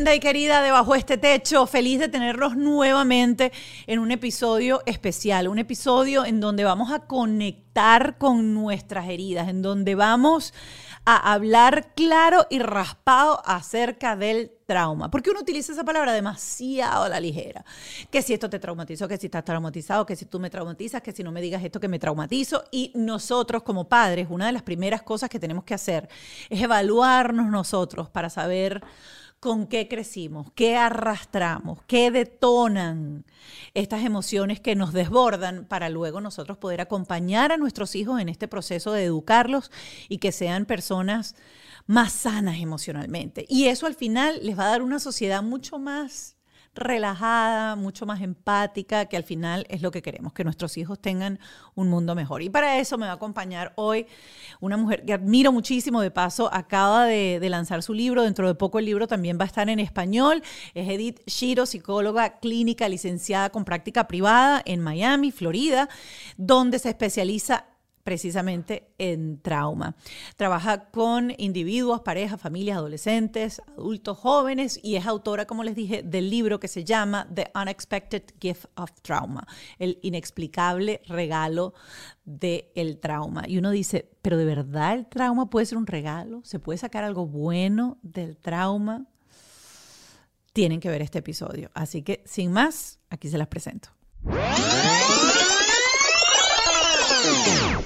Y querida debajo de este techo, feliz de tenerlos nuevamente en un episodio especial, un episodio en donde vamos a conectar con nuestras heridas, en donde vamos a hablar claro y raspado acerca del trauma. Porque uno utiliza esa palabra demasiado a la ligera. Que si esto te traumatizó, que si estás traumatizado, que si tú me traumatizas, que si no me digas esto que me traumatizo. Y nosotros como padres, una de las primeras cosas que tenemos que hacer es evaluarnos nosotros para saber con qué crecimos, qué arrastramos, qué detonan estas emociones que nos desbordan para luego nosotros poder acompañar a nuestros hijos en este proceso de educarlos y que sean personas más sanas emocionalmente. Y eso al final les va a dar una sociedad mucho más relajada, mucho más empática, que al final es lo que queremos, que nuestros hijos tengan un mundo mejor. Y para eso me va a acompañar hoy una mujer que admiro muchísimo, de paso acaba de, lanzar su libro, dentro de poco el libro también va a estar en español, es Edith Shiro, psicóloga clínica licenciada con práctica privada en Miami, Florida, donde se especializa precisamente en trauma. Trabaja con individuos, parejas, familias, adolescentes, adultos, jóvenes y es autora, como les dije, del libro que se llama The Unexpected Gift of Trauma, el inexplicable regalo del trauma. Y uno dice, pero de verdad el trauma puede ser un regalo, se puede sacar algo bueno del trauma. Tienen que ver este episodio. Así que, sin más, aquí se las presento.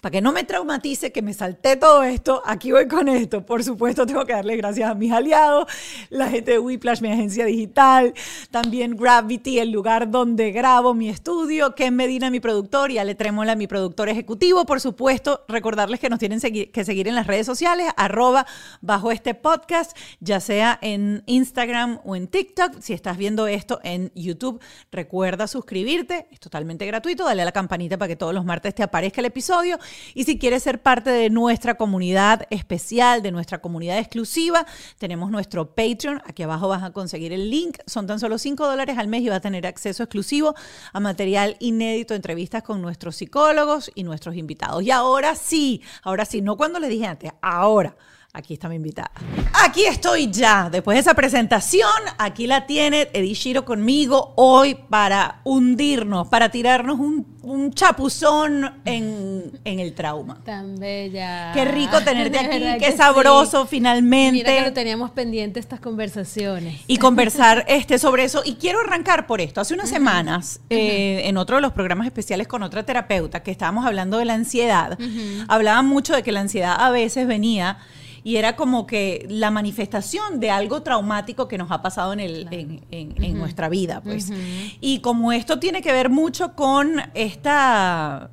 Para que no me traumatice, que me salté todo esto, aquí voy con esto. Por supuesto, tengo que darle gracias a mis aliados, la gente de Whiplash, mi agencia digital, también Gravity, el lugar donde grabo mi estudio, Ken Medina, mi productor, y Ale Trémola, mi productor ejecutivo. Por supuesto, recordarles que nos tienen que seguir en las redes sociales, arroba bajo este podcast, ya sea en Instagram o en TikTok. Si estás viendo esto en YouTube, recuerda suscribirte, es totalmente gratuito, dale a la campanita para que todos los martes te aparezca el episodio. Y si quieres ser parte de nuestra comunidad especial, de nuestra comunidad exclusiva, tenemos nuestro Patreon. Aquí abajo vas a conseguir el link. Son tan solo 5 dólares al mes y vas a tener acceso exclusivo a material inédito, entrevistas con nuestros psicólogos y nuestros invitados. Y ahora sí, ahora sí, no cuando le dije antes, ahora. Aquí está mi invitada. Aquí estoy ya. Después de esa presentación, aquí la tiene Edith Shiro conmigo hoy para hundirnos, para tirarnos un, un chapuzón en, en, el trauma. Tan bella. Qué rico tenerte aquí, qué sabroso sí. finalmente. Mira que lo teníamos pendiente estas conversaciones. Y conversar este, sobre eso. Y quiero arrancar por esto. Hace unas uh -huh. semanas, uh -huh. eh, en otro de los programas especiales con otra terapeuta, que estábamos hablando de la ansiedad, uh -huh. hablaban mucho de que la ansiedad a veces venía y era como que la manifestación de algo traumático que nos ha pasado en, el, claro. en, en, uh -huh. en, nuestra vida. Pues. Uh -huh. Y como esto tiene que ver mucho con esta,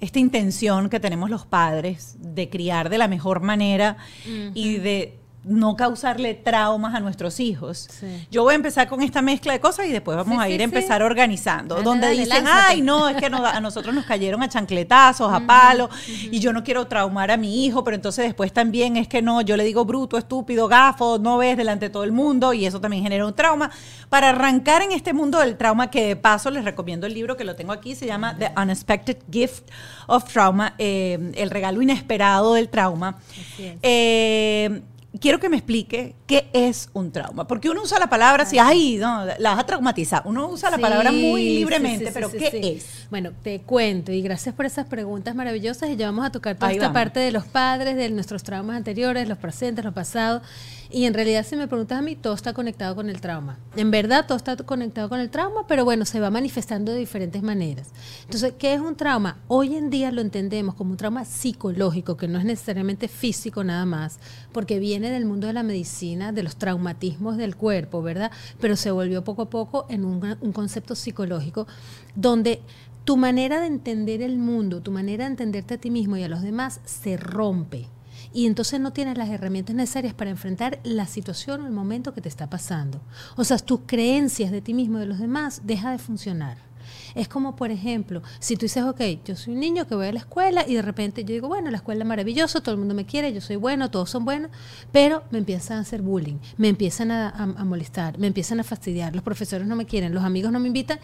esta intención que tenemos los padres de criar de la mejor manera uh -huh. y de no causarle traumas a nuestros hijos. Sí. Yo voy a empezar con esta mezcla de cosas y después vamos sí, a ir sí, a empezar organizando. Dale, donde dale, dicen, lánzate. ay, no, es que a nosotros nos cayeron a chancletazos, a palos, uh -huh. y yo no quiero traumar a mi hijo, pero entonces después también es que no, yo le digo bruto, estúpido, gafo, no ves delante de todo el mundo, y eso también genera un trauma. Para arrancar en este mundo del trauma, que de paso les recomiendo el libro que lo tengo aquí, se llama The Unexpected Gift of Trauma, eh, el regalo inesperado del trauma. Eh, quiero que me explique qué es un trauma. Porque uno usa la palabra así, ay, no, la vas a traumatizar. Uno usa la sí, palabra muy libremente, sí, sí, pero ¿qué es? Bueno, te cuento y gracias por esas preguntas maravillosas y ya vamos a tocar toda Ahí esta vamos. parte de los padres, de nuestros traumas anteriores, los presentes, los pasados. Y en realidad, si me preguntas a mí, todo está conectado con el trauma. En verdad, todo está conectado con el trauma, pero bueno, se va manifestando de diferentes maneras. Entonces, ¿qué es un trauma? Hoy en día lo entendemos como un trauma psicológico, que no es necesariamente físico nada más, porque viene del mundo de la medicina, de los traumatismos del cuerpo, ¿verdad? Pero se volvió poco a poco en un, concepto psicológico donde tu manera de entender el mundo, tu manera de entenderte a ti mismo y a los demás se rompe y entonces no tienes las herramientas necesarias para enfrentar la situación o el momento que te está pasando. O sea, tus creencias de ti mismo de los demás deja de funcionar. Es como, por ejemplo, si tú dices, ok, yo soy un niño que voy a la escuela y de repente yo digo, bueno, la escuela es maravillosa, todo el mundo me quiere, yo soy bueno, todos son buenos, pero me empiezan a hacer bullying, me empiezan a, molestar, me empiezan a fastidiar, los profesores no me quieren, los amigos no me invitan.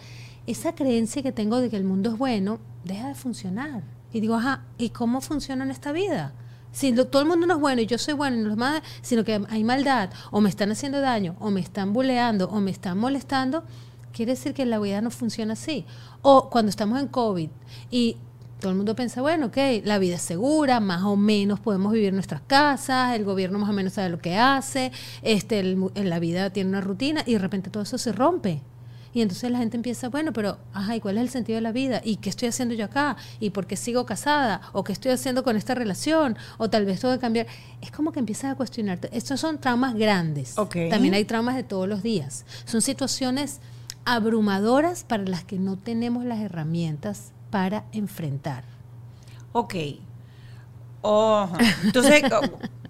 Esa creencia que tengo de que el mundo es bueno deja de funcionar. Y digo, ajá, ¿y cómo funciona en esta vida? Si todo el mundo no es bueno y yo soy bueno, y los más, sino que hay maldad, o me están haciendo daño, o me están buleando, o me están molestando, quiere decir que la vida no funciona así. O cuando estamos en COVID y todo el mundo piensa, bueno, ok, la vida es segura, más o menos podemos vivir en nuestras casas, el gobierno más o menos sabe lo que hace, este, la vida tiene una rutina y de repente todo eso se rompe. Y entonces la gente empieza, bueno, pero, ajá, ¿y cuál es el sentido de la vida? ¿Y qué estoy haciendo yo acá? ¿Y por qué sigo casada? ¿O qué estoy haciendo con esta relación? ¿O tal vez tengo que cambiar? Es como que empiezas a cuestionarte. Estos son traumas grandes. También hay traumas de todos los días. Son situaciones abrumadoras para las que no tenemos las herramientas para enfrentar. Ok. entonces,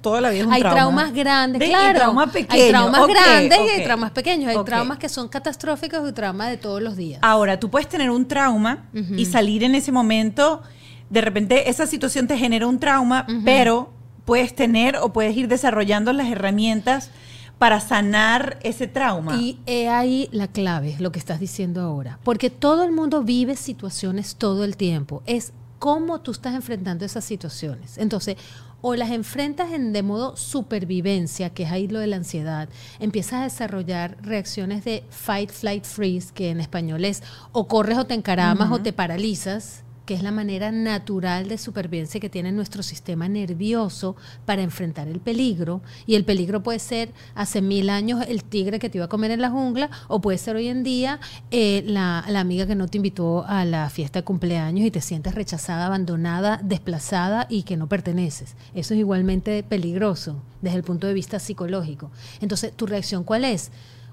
toda la vida es un hay traumas grandes, claro. Traumas hay traumas grandes y hay traumas pequeños. Hay traumas que son catastróficos y traumas de todos los días. Ahora, tú puedes tener un trauma y salir en ese momento. De repente, esa situación te genera un trauma, pero puedes tener o puedes ir desarrollando las herramientas para sanar ese trauma. Y he ahí la clave, lo que estás diciendo ahora. Porque todo el mundo vive situaciones todo el tiempo. Es cómo tú estás enfrentando esas situaciones. Entonces, o las enfrentas en, de modo supervivencia, que es ahí lo de la ansiedad, empiezas a desarrollar reacciones de fight, flight, freeze, que en español es o corres o te encaramas o te paralizas que es la manera natural de supervivencia que tiene nuestro sistema nervioso para enfrentar el peligro. Y el peligro puede ser hace mil años el tigre que te iba a comer en la jungla, o puede ser hoy en día eh, la, la, amiga que no te invitó a la fiesta de cumpleaños y te sientes rechazada, abandonada, desplazada y que no perteneces. Eso es igualmente peligroso desde el punto de vista psicológico. Entonces, ¿tu reacción cuál es?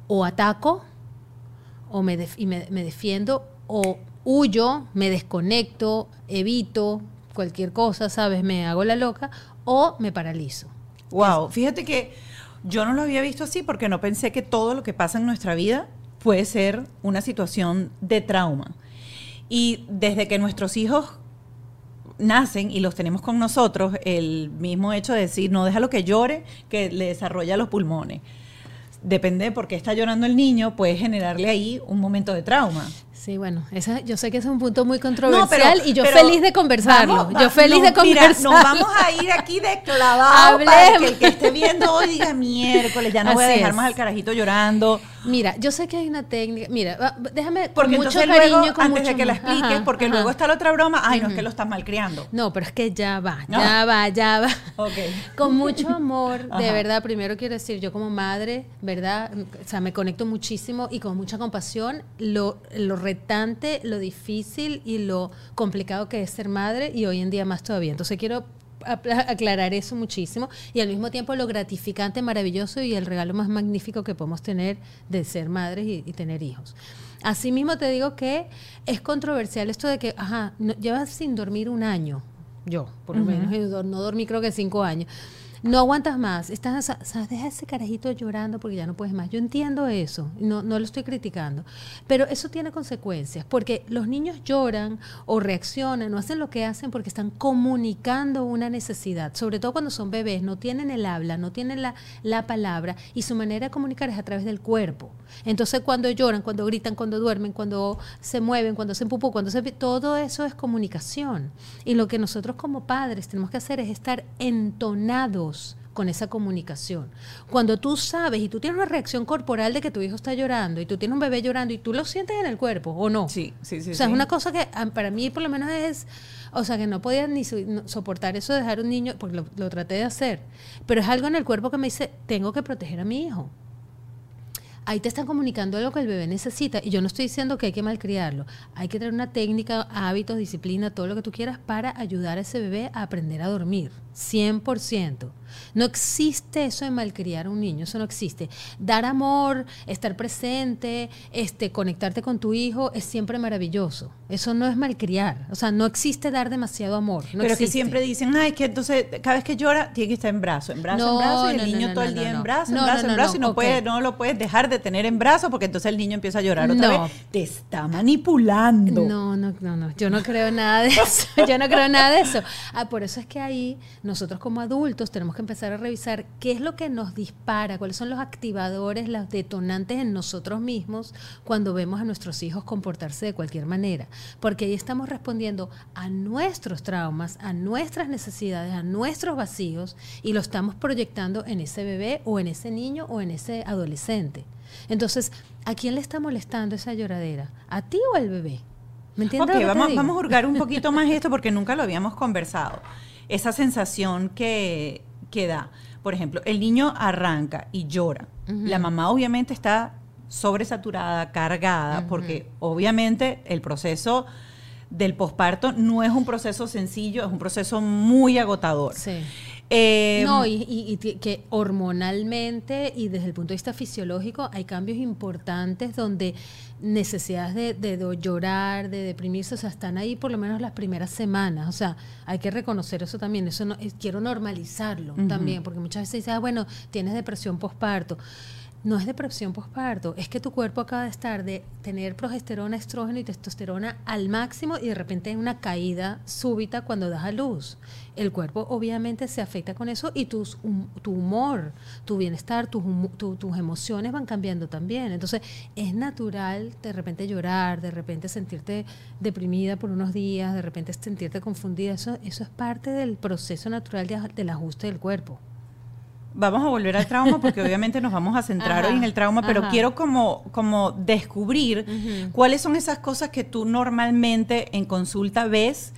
O ataco, o me, y me, me defiendo, o huyo, me desconecto, evito cualquier cosa, ¿sabes? Me hago la loca o me paralizo. Wow, fíjate que yo no lo había visto así porque no pensé que todo lo que pasa en nuestra vida puede ser una situación de trauma. Y desde que nuestros hijos nacen y los tenemos con nosotros, el mismo hecho de decir, no deja lo que llore, que le desarrolla los pulmones. Depende de por qué está llorando el niño, puede generarle ahí un momento de trauma. Sí, bueno, esa, yo sé que es un punto muy controversial y yo feliz de conversarlo. yo feliz de conversarlo. nos vamos a ir aquí de clavado para que el que esté viendo hoy diga miércoles, ya no voy a dejar más al carajito llorando. Mira, yo sé que hay una técnica. Mira, déjame porque con mucho cariño, con antes de que la expliques, porque luego está la otra broma. Ay, no es que lo estás malcriando. No, pero es que ya va, ya va, ya va. Okay. Con mucho amor, de verdad. Primero quiero decir, yo como madre, verdad, o sea, me conecto muchísimo y con mucha compasión. Lo, lo retante, lo difícil y lo complicado que es ser madre y hoy en día más todavía. Entonces quiero aclarar eso muchísimo y al mismo tiempo lo gratificante, maravilloso y el regalo más magnífico que podemos tener de ser madres y, tener hijos. Asimismo te digo que es controversial esto de que, ajá, llevas sin dormir un año, yo por lo menos, no dormí creo que cinco años no aguantas más, estás, o deja ese carajito llorando porque ya no puedes más. Yo entiendo eso, no, no lo estoy criticando, pero eso tiene consecuencias, porque los niños lloran o reaccionan o hacen lo que hacen porque están comunicando una necesidad, sobre todo cuando son bebés, no tienen el habla, no tienen la, la palabra y su manera de comunicar es a través del cuerpo. Entonces cuando lloran, cuando gritan, cuando duermen, cuando se mueven, cuando se pupú, cuando se... Todo eso es comunicación. Y lo que nosotros como padres tenemos que hacer es estar entonados con esa comunicación. Cuando tú sabes y tú tienes una reacción corporal de que tu hijo está llorando y tú tienes un bebé llorando y tú lo sientes en el cuerpo, ¿o no? Sí, sí, sí. O sea, es una cosa que ah, para mí por lo menos es, o sea, que no podía ni soportar eso de dejar un niño, porque lo, lo traté de hacer, pero es algo en el cuerpo que me dice, tengo que proteger a mi hijo ahí te están comunicando lo que el bebé necesita. Y yo no estoy diciendo que hay que malcriarlo. Hay que tener una técnica, hábitos, disciplina, todo lo que tú quieras para ayudar a ese bebé a aprender a dormir 100%. No existe eso de malcriar a un niño, eso no existe. Dar amor, estar presente, este, conectarte con tu hijo es siempre maravilloso. Eso no es malcriar. O sea, no existe dar demasiado amor. Pero que siempre dicen, ay, que entonces cada vez que llora tiene que estar en brazo, en brazo, en brazo, y el niño todo el día en brazo, en brazo, en brazo, y no, puede, no lo puedes dejar de tener en brazo porque entonces el niño empieza a llorar otra vez. Te está manipulando. No, no, no, no. Yo no creo nada de eso. Yo no creo nada de eso. Ah, por eso es que ahí nosotros como adultos tenemos que empezar a revisar qué es lo que nos dispara, cuáles son los activadores, los detonantes en nosotros mismos cuando vemos a nuestros hijos comportarse de cualquier manera. Porque ahí estamos respondiendo a nuestros traumas, a nuestras necesidades, a nuestros vacíos y lo estamos proyectando en ese bebé o en ese niño o en ese adolescente. Entonces, ¿a quién le está molestando esa lloradera? ¿A ti o al bebé? ¿Me entiendes? Ok, vamos, vamos a hurgar un poquito más esto porque nunca lo habíamos conversado. Esa sensación que, que da. Por ejemplo, el niño arranca y llora. La mamá obviamente está sobresaturada, cargada, porque obviamente el proceso del posparto no es un proceso sencillo, es un proceso muy agotador. Sí. Eh, no, y, que hormonalmente y desde el punto de vista fisiológico hay cambios importantes donde necesidades de, llorar, de deprimirse, o sea, están ahí por lo menos las primeras semanas. O sea, hay que reconocer eso también. Eso no, quiero normalizarlo también, porque muchas veces dicen, ah, bueno, tienes depresión posparto no es depresión postparto, es que tu cuerpo acaba de estar de tener progesterona, estrógeno y testosterona al máximo y de repente hay una caída súbita cuando das a luz. El cuerpo obviamente se afecta con eso y tus, tu humor, tu bienestar, tus, tus emociones van cambiando también. Entonces es natural de repente llorar, de repente sentirte deprimida por unos días, de repente sentirte confundida. Eso, eso es parte del proceso natural del ajuste del cuerpo vamos a volver al trauma porque obviamente nos vamos a centrar hoy en el trauma, pero quiero como, como descubrir cuáles son esas cosas que tú normalmente en consulta ves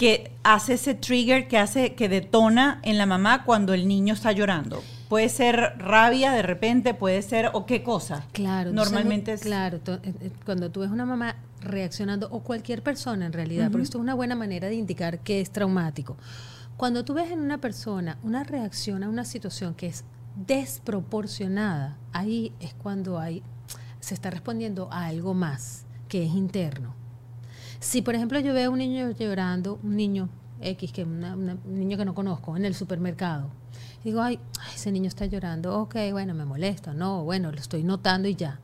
que hace ese trigger, que hace, que detona en la mamá cuando el niño está llorando. Puede ser rabia de repente, puede ser, o qué cosa. Claro, normalmente es. Claro, eh, eh, cuando tú ves una mamá reaccionando, o cualquier persona en realidad, pero esto es una buena manera de indicar que es traumático cuando tú ves en una persona una reacción a una situación que es desproporcionada, ahí es cuando hay, se está respondiendo a algo más que es interno. Si, por ejemplo, yo veo a un niño llorando, un niño X, que un niño que no conozco, en el supermercado, digo, ay, ese niño está llorando, ok, bueno, me molesta, no, bueno, lo estoy notando y ya.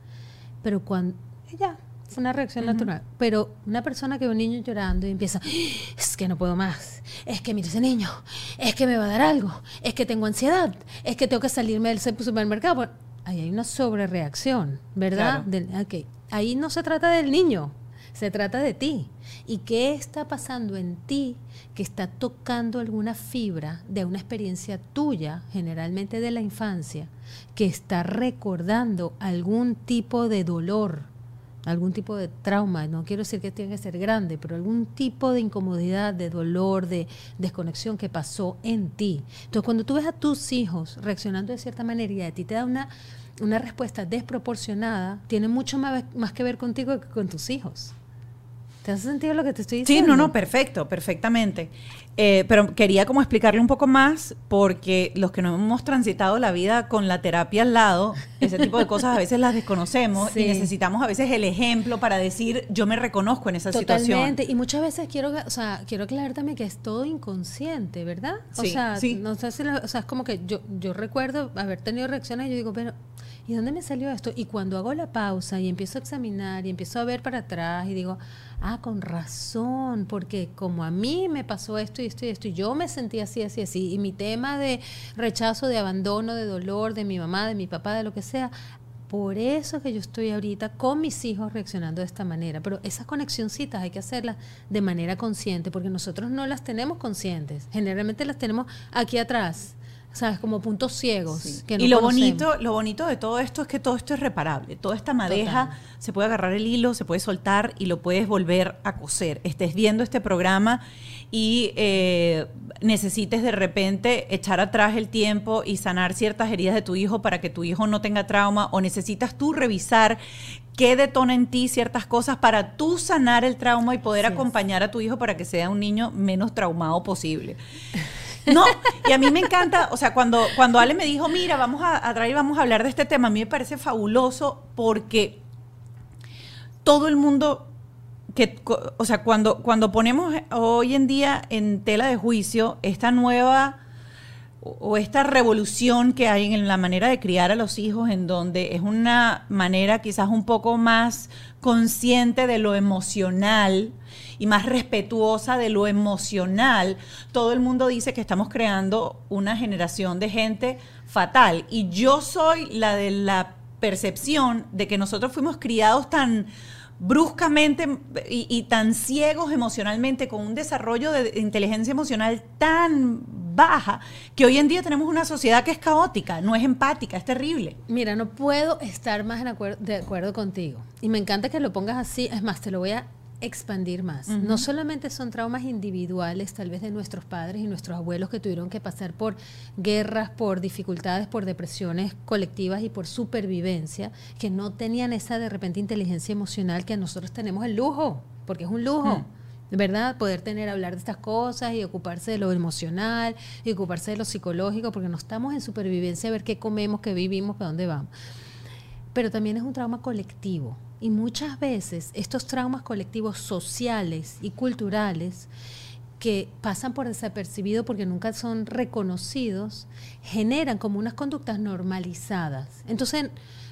Pero cuando, ya, fue una reacción natural. Pero una persona que ve un niño llorando y empieza, es que no puedo más, es que mire ese niño, es que me va a dar algo, es que tengo ansiedad, es que tengo que salirme del supermercado. ahí hay una sobrereacción, ¿verdad? Ahí no se trata del niño, se trata de ti. ¿Y qué está pasando en ti que está tocando alguna fibra de una experiencia tuya, generalmente de la infancia, que está recordando algún tipo de dolor? algún tipo de trauma, no quiero decir que tenga que ser grande, pero algún tipo de incomodidad, de dolor, de desconexión que pasó en ti. Entonces, cuando tú ves a tus hijos reaccionando de cierta manera y a ti te da una, una respuesta desproporcionada, tiene mucho más, más que ver contigo que con tus hijos. ¿Te has sentido lo que te estoy diciendo? Sí, no, no, perfecto, perfectamente. Eh, pero quería como explicarle un poco más, porque los que no hemos transitado la vida con la terapia al lado, ese tipo de cosas a veces las desconocemos y necesitamos a veces el ejemplo para decir, yo me reconozco en esa situación. Totalmente, y muchas veces quiero, o sea, quiero aclarar también que es todo inconsciente, ¿verdad? O sea, no sé si, o sea, es como que yo, yo recuerdo haber tenido reacciones y yo digo, pero ¿y dónde me salió esto? Y cuando hago la pausa y empiezo a examinar y empiezo a ver para atrás y digo, ah, con razón, porque como a mí me pasó esto y esto y esto, y yo me sentí así, así, así, y mi tema de rechazo, de abandono, de dolor, de mi mamá, de mi papá, de lo que sea, por eso que yo estoy ahorita con mis hijos reaccionando de esta manera. Pero esas conexioncitas hay que hacerlas de manera consciente, porque nosotros no las tenemos conscientes. Generalmente las tenemos aquí atrás ¿sabes? Como puntos ciegos. y lo bonito, lo bonito de todo esto es que todo esto es reparable. Toda esta madeja se puede agarrar el hilo, se puede soltar y lo puedes volver a coser. Estés viendo este programa y eh, necesites de repente echar atrás el tiempo y sanar ciertas heridas de tu hijo para que tu hijo no tenga trauma o necesitas tú revisar qué detona en ti ciertas cosas para tú sanar el trauma y poder acompañar a tu hijo para que sea un niño menos traumado posible. No, y a mí me encanta, o sea, cuando, cuando Ale me dijo, mira, vamos a, a traer, vamos a hablar de este tema, a mí me parece fabuloso porque todo el mundo que, o sea, cuando, cuando ponemos hoy en día en tela de juicio esta nueva o esta revolución que hay en la manera de criar a los hijos, en donde es una manera quizás un poco más consciente de lo emocional y más respetuosa de lo emocional, todo el mundo dice que estamos creando una generación de gente fatal. Y yo soy la de la percepción de que nosotros fuimos criados tan bruscamente y, tan ciegos emocionalmente, con un desarrollo de inteligencia emocional tan baja, que hoy en día tenemos una sociedad que es caótica, no es empática, es terrible. Mira, no puedo estar más de acuerdo contigo. Y me encanta que lo pongas así, es más, te lo voy a expandir más. No solamente son traumas individuales, tal vez de nuestros padres y nuestros abuelos que tuvieron que pasar por guerras, por dificultades, por depresiones colectivas y por supervivencia, que no tenían esa de repente inteligencia emocional que nosotros tenemos el lujo, porque es un lujo. ¿Verdad? Poder tener, hablar de estas cosas y ocuparse de lo emocional y ocuparse de lo psicológico, porque no estamos en supervivencia a ver qué comemos, qué vivimos, para dónde vamos. Pero también es un trauma colectivo y muchas veces estos traumas colectivos sociales y culturales que pasan por desapercibido porque nunca son reconocidos, generan como unas conductas normalizadas. Entonces,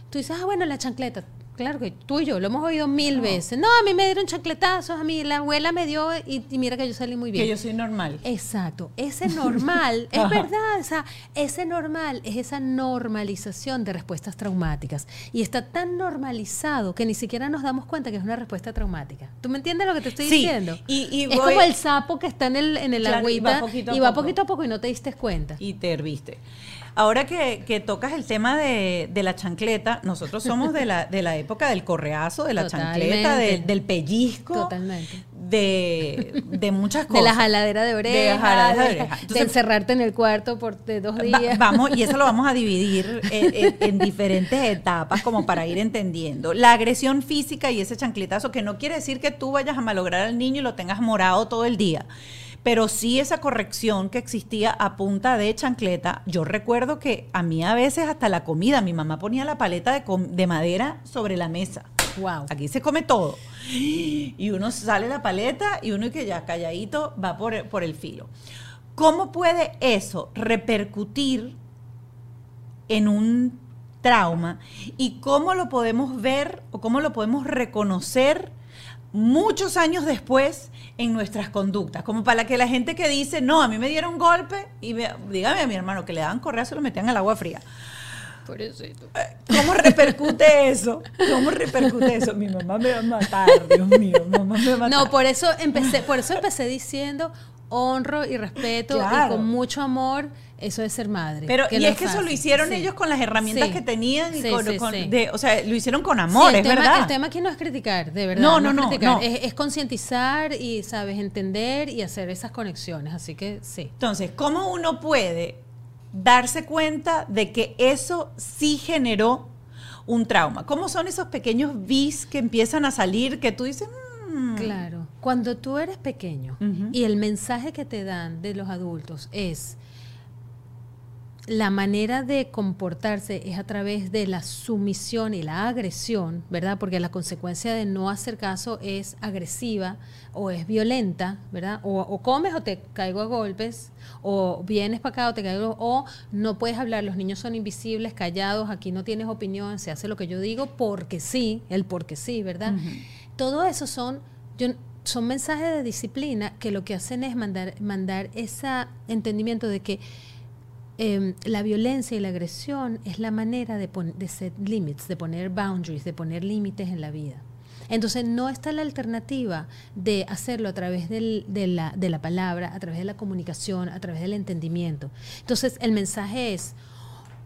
tú dices, ah, bueno, la chancleta, Claro que tú y yo lo hemos oído mil veces. No, a mí me dieron chancletazos, a mí la abuela me dio y, mira que yo salí muy bien. Que yo soy normal. Exacto. Ese normal, es verdad, o sea, ese normal es esa normalización de respuestas traumáticas. Y está tan normalizado que ni siquiera nos damos cuenta que es una respuesta traumática. ¿Tú me entiendes lo que te estoy diciendo? Y, es como el sapo que está en el, en el agüita y va, poquito, a poco y no te diste cuenta. Y te herviste. Ahora que, tocas el tema de, la chancleta, nosotros somos de la, de la época del correazo, de la chancleta, del pellizco. Totalmente. De, de, muchas cosas. De la jaladera de oreja. De, encerrarte en el cuarto por dos días. vamos, y eso lo vamos a dividir en, diferentes etapas como para ir entendiendo. La agresión física y ese chancletazo, que no quiere decir que tú vayas a malograr al niño y lo tengas morado todo el día pero sí esa corrección que existía a punta de chancleta. Yo recuerdo que a mí a veces hasta la comida, mi mamá ponía la paleta de, madera sobre la mesa. Wow. Aquí se come todo. Y uno sale la paleta y uno que ya calladito va por, por el filo. ¿Cómo puede eso repercutir en un trauma y cómo lo podemos ver o cómo lo podemos reconocer muchos años después en nuestras conductas, como para que la gente que dice, no, a mí me dieron golpe, y dígame a mi hermano que le daban correa, se lo metían al agua fría. Por eso. Eh, ¿Cómo repercute eso? ¿Cómo repercute eso? Mi mamá me va a matar, Dios mío, mi mamá me va a matar. No, por eso empecé, por eso empecé diciendo honro y respeto y con mucho amor eso es ser madre. Pero y es, que eso lo hicieron ellos con las herramientas que tenían y con, o sea, lo hicieron con amor, es verdad. El tema aquí no es criticar, de verdad. No, no, no. Es, concientizar y sabes entender y hacer esas conexiones, así que sí. Entonces, ¿cómo uno puede darse cuenta de que eso sí generó un trauma? ¿Cómo son esos pequeños bis que empiezan a salir que tú dices, mm"? Claro. Cuando tú eres pequeño y el mensaje que te dan de los adultos es la manera de comportarse es a través de la sumisión y la agresión, ¿verdad? Porque la consecuencia de no hacer caso es agresiva o es violenta, ¿verdad? O, comes o te caigo a golpes, o vienes para acá o te caigo, o no puedes hablar, los niños son invisibles, callados, aquí no tienes opinión, se hace lo que yo digo porque sí, el porque sí, ¿verdad? Todo eso son, son mensajes de disciplina que lo que hacen es mandar, mandar ese entendimiento de que Em, la violencia y la agresión es la manera de, de set limits, de poner boundaries, de poner límites en la vida. Entonces no está la alternativa de hacerlo a través de, la, de la palabra, a través de la comunicación, a través del entendimiento. Entonces el mensaje es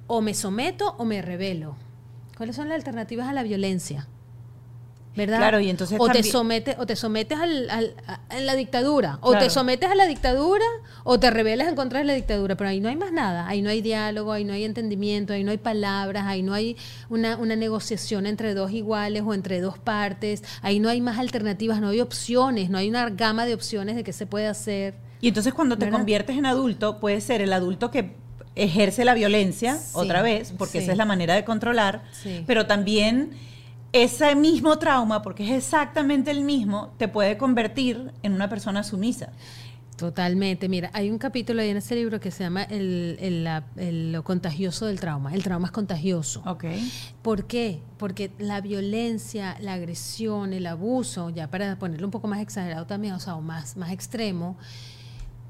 o me someto o me revelo. ¿Cuáles son las alternativas a la violencia? ¿Verdad? Claro, y entonces o te sometes o te sometes al, a la dictadura, o te sometes a la dictadura o te rebelas en contra de la dictadura, pero ahí no hay más nada, ahí no hay diálogo, ahí no hay entendimiento, ahí no hay palabras, ahí no hay una, una negociación entre dos iguales o entre dos partes, ahí no hay más alternativas, no hay opciones, no hay una gama de opciones de qué se puede hacer. Y entonces cuando te conviertes en adulto, puede ser el adulto que ejerce la violencia otra vez, porque esa es la manera de controlar, pero también ese mismo trauma, porque es exactamente el mismo, te puede convertir en una persona sumisa. Totalmente. Mira, hay un capítulo ahí en ese libro que se llama el, Lo contagioso del trauma. El trauma es contagioso. Ok. ¿Por qué? Porque la violencia, la agresión, el abuso, ya para ponerlo un poco más exagerado también, o sea, o más, más extremo,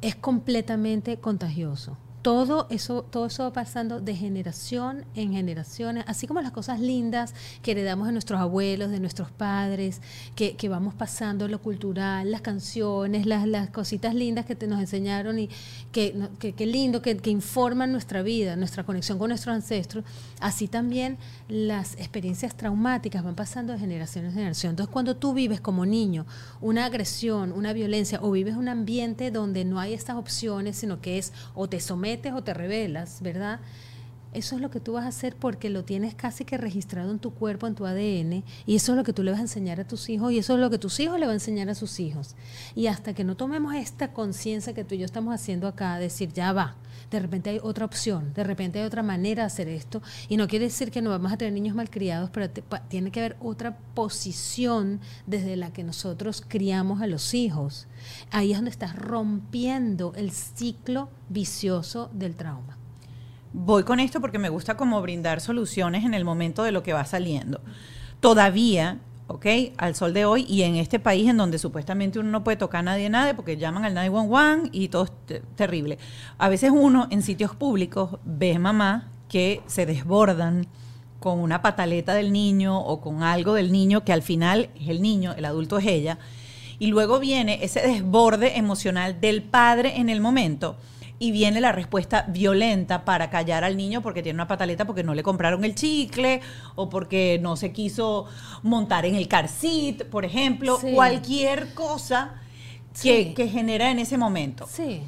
es completamente contagioso todo eso, todo eso va pasando de generación en generaciones, así como las cosas lindas que heredamos de nuestros abuelos, de nuestros padres, que, que vamos pasando lo cultural, las canciones, las, las cositas lindas que te nos enseñaron y que, que, lindo, que, que, informan nuestra vida, nuestra conexión con nuestros ancestros, así también las experiencias traumáticas van pasando de generación en generación. Entonces, cuando tú vives como niño una agresión, una violencia, o vives un ambiente donde no hay estas opciones, sino que es o te sometes, o te revelas, ¿verdad? Eso es lo que tú vas a hacer porque lo tienes casi que registrado en tu cuerpo, en tu ADN, y eso es lo que tú le vas a enseñar a tus hijos, y eso es lo que tus hijos le van a enseñar a sus hijos. Y hasta que no tomemos esta conciencia que tú y yo estamos haciendo acá, decir, ya va, de repente hay otra opción, de repente hay otra manera de hacer esto, y no quiere decir que no vamos a tener niños malcriados, pero tiene que haber otra posición desde la que nosotros criamos a los hijos. Ahí es donde estás rompiendo el ciclo vicioso del trauma. Voy con esto porque me gusta como brindar soluciones en el momento de lo que va saliendo. Todavía, ¿ok? Al sol de hoy y en este país en donde supuestamente uno no puede tocar a nadie, nadie, porque llaman al 911 y todo es terrible. A veces uno en sitios públicos ve mamá que se desbordan con una pataleta del niño o con algo del niño que al final es el niño, el adulto es ella y luego viene ese desborde emocional del padre en el momento y viene la respuesta violenta para callar al niño porque tiene una pataleta porque no le compraron el chicle o porque no se quiso montar en el car seat, por ejemplo, cualquier cosa que, que, genera en ese momento. Sí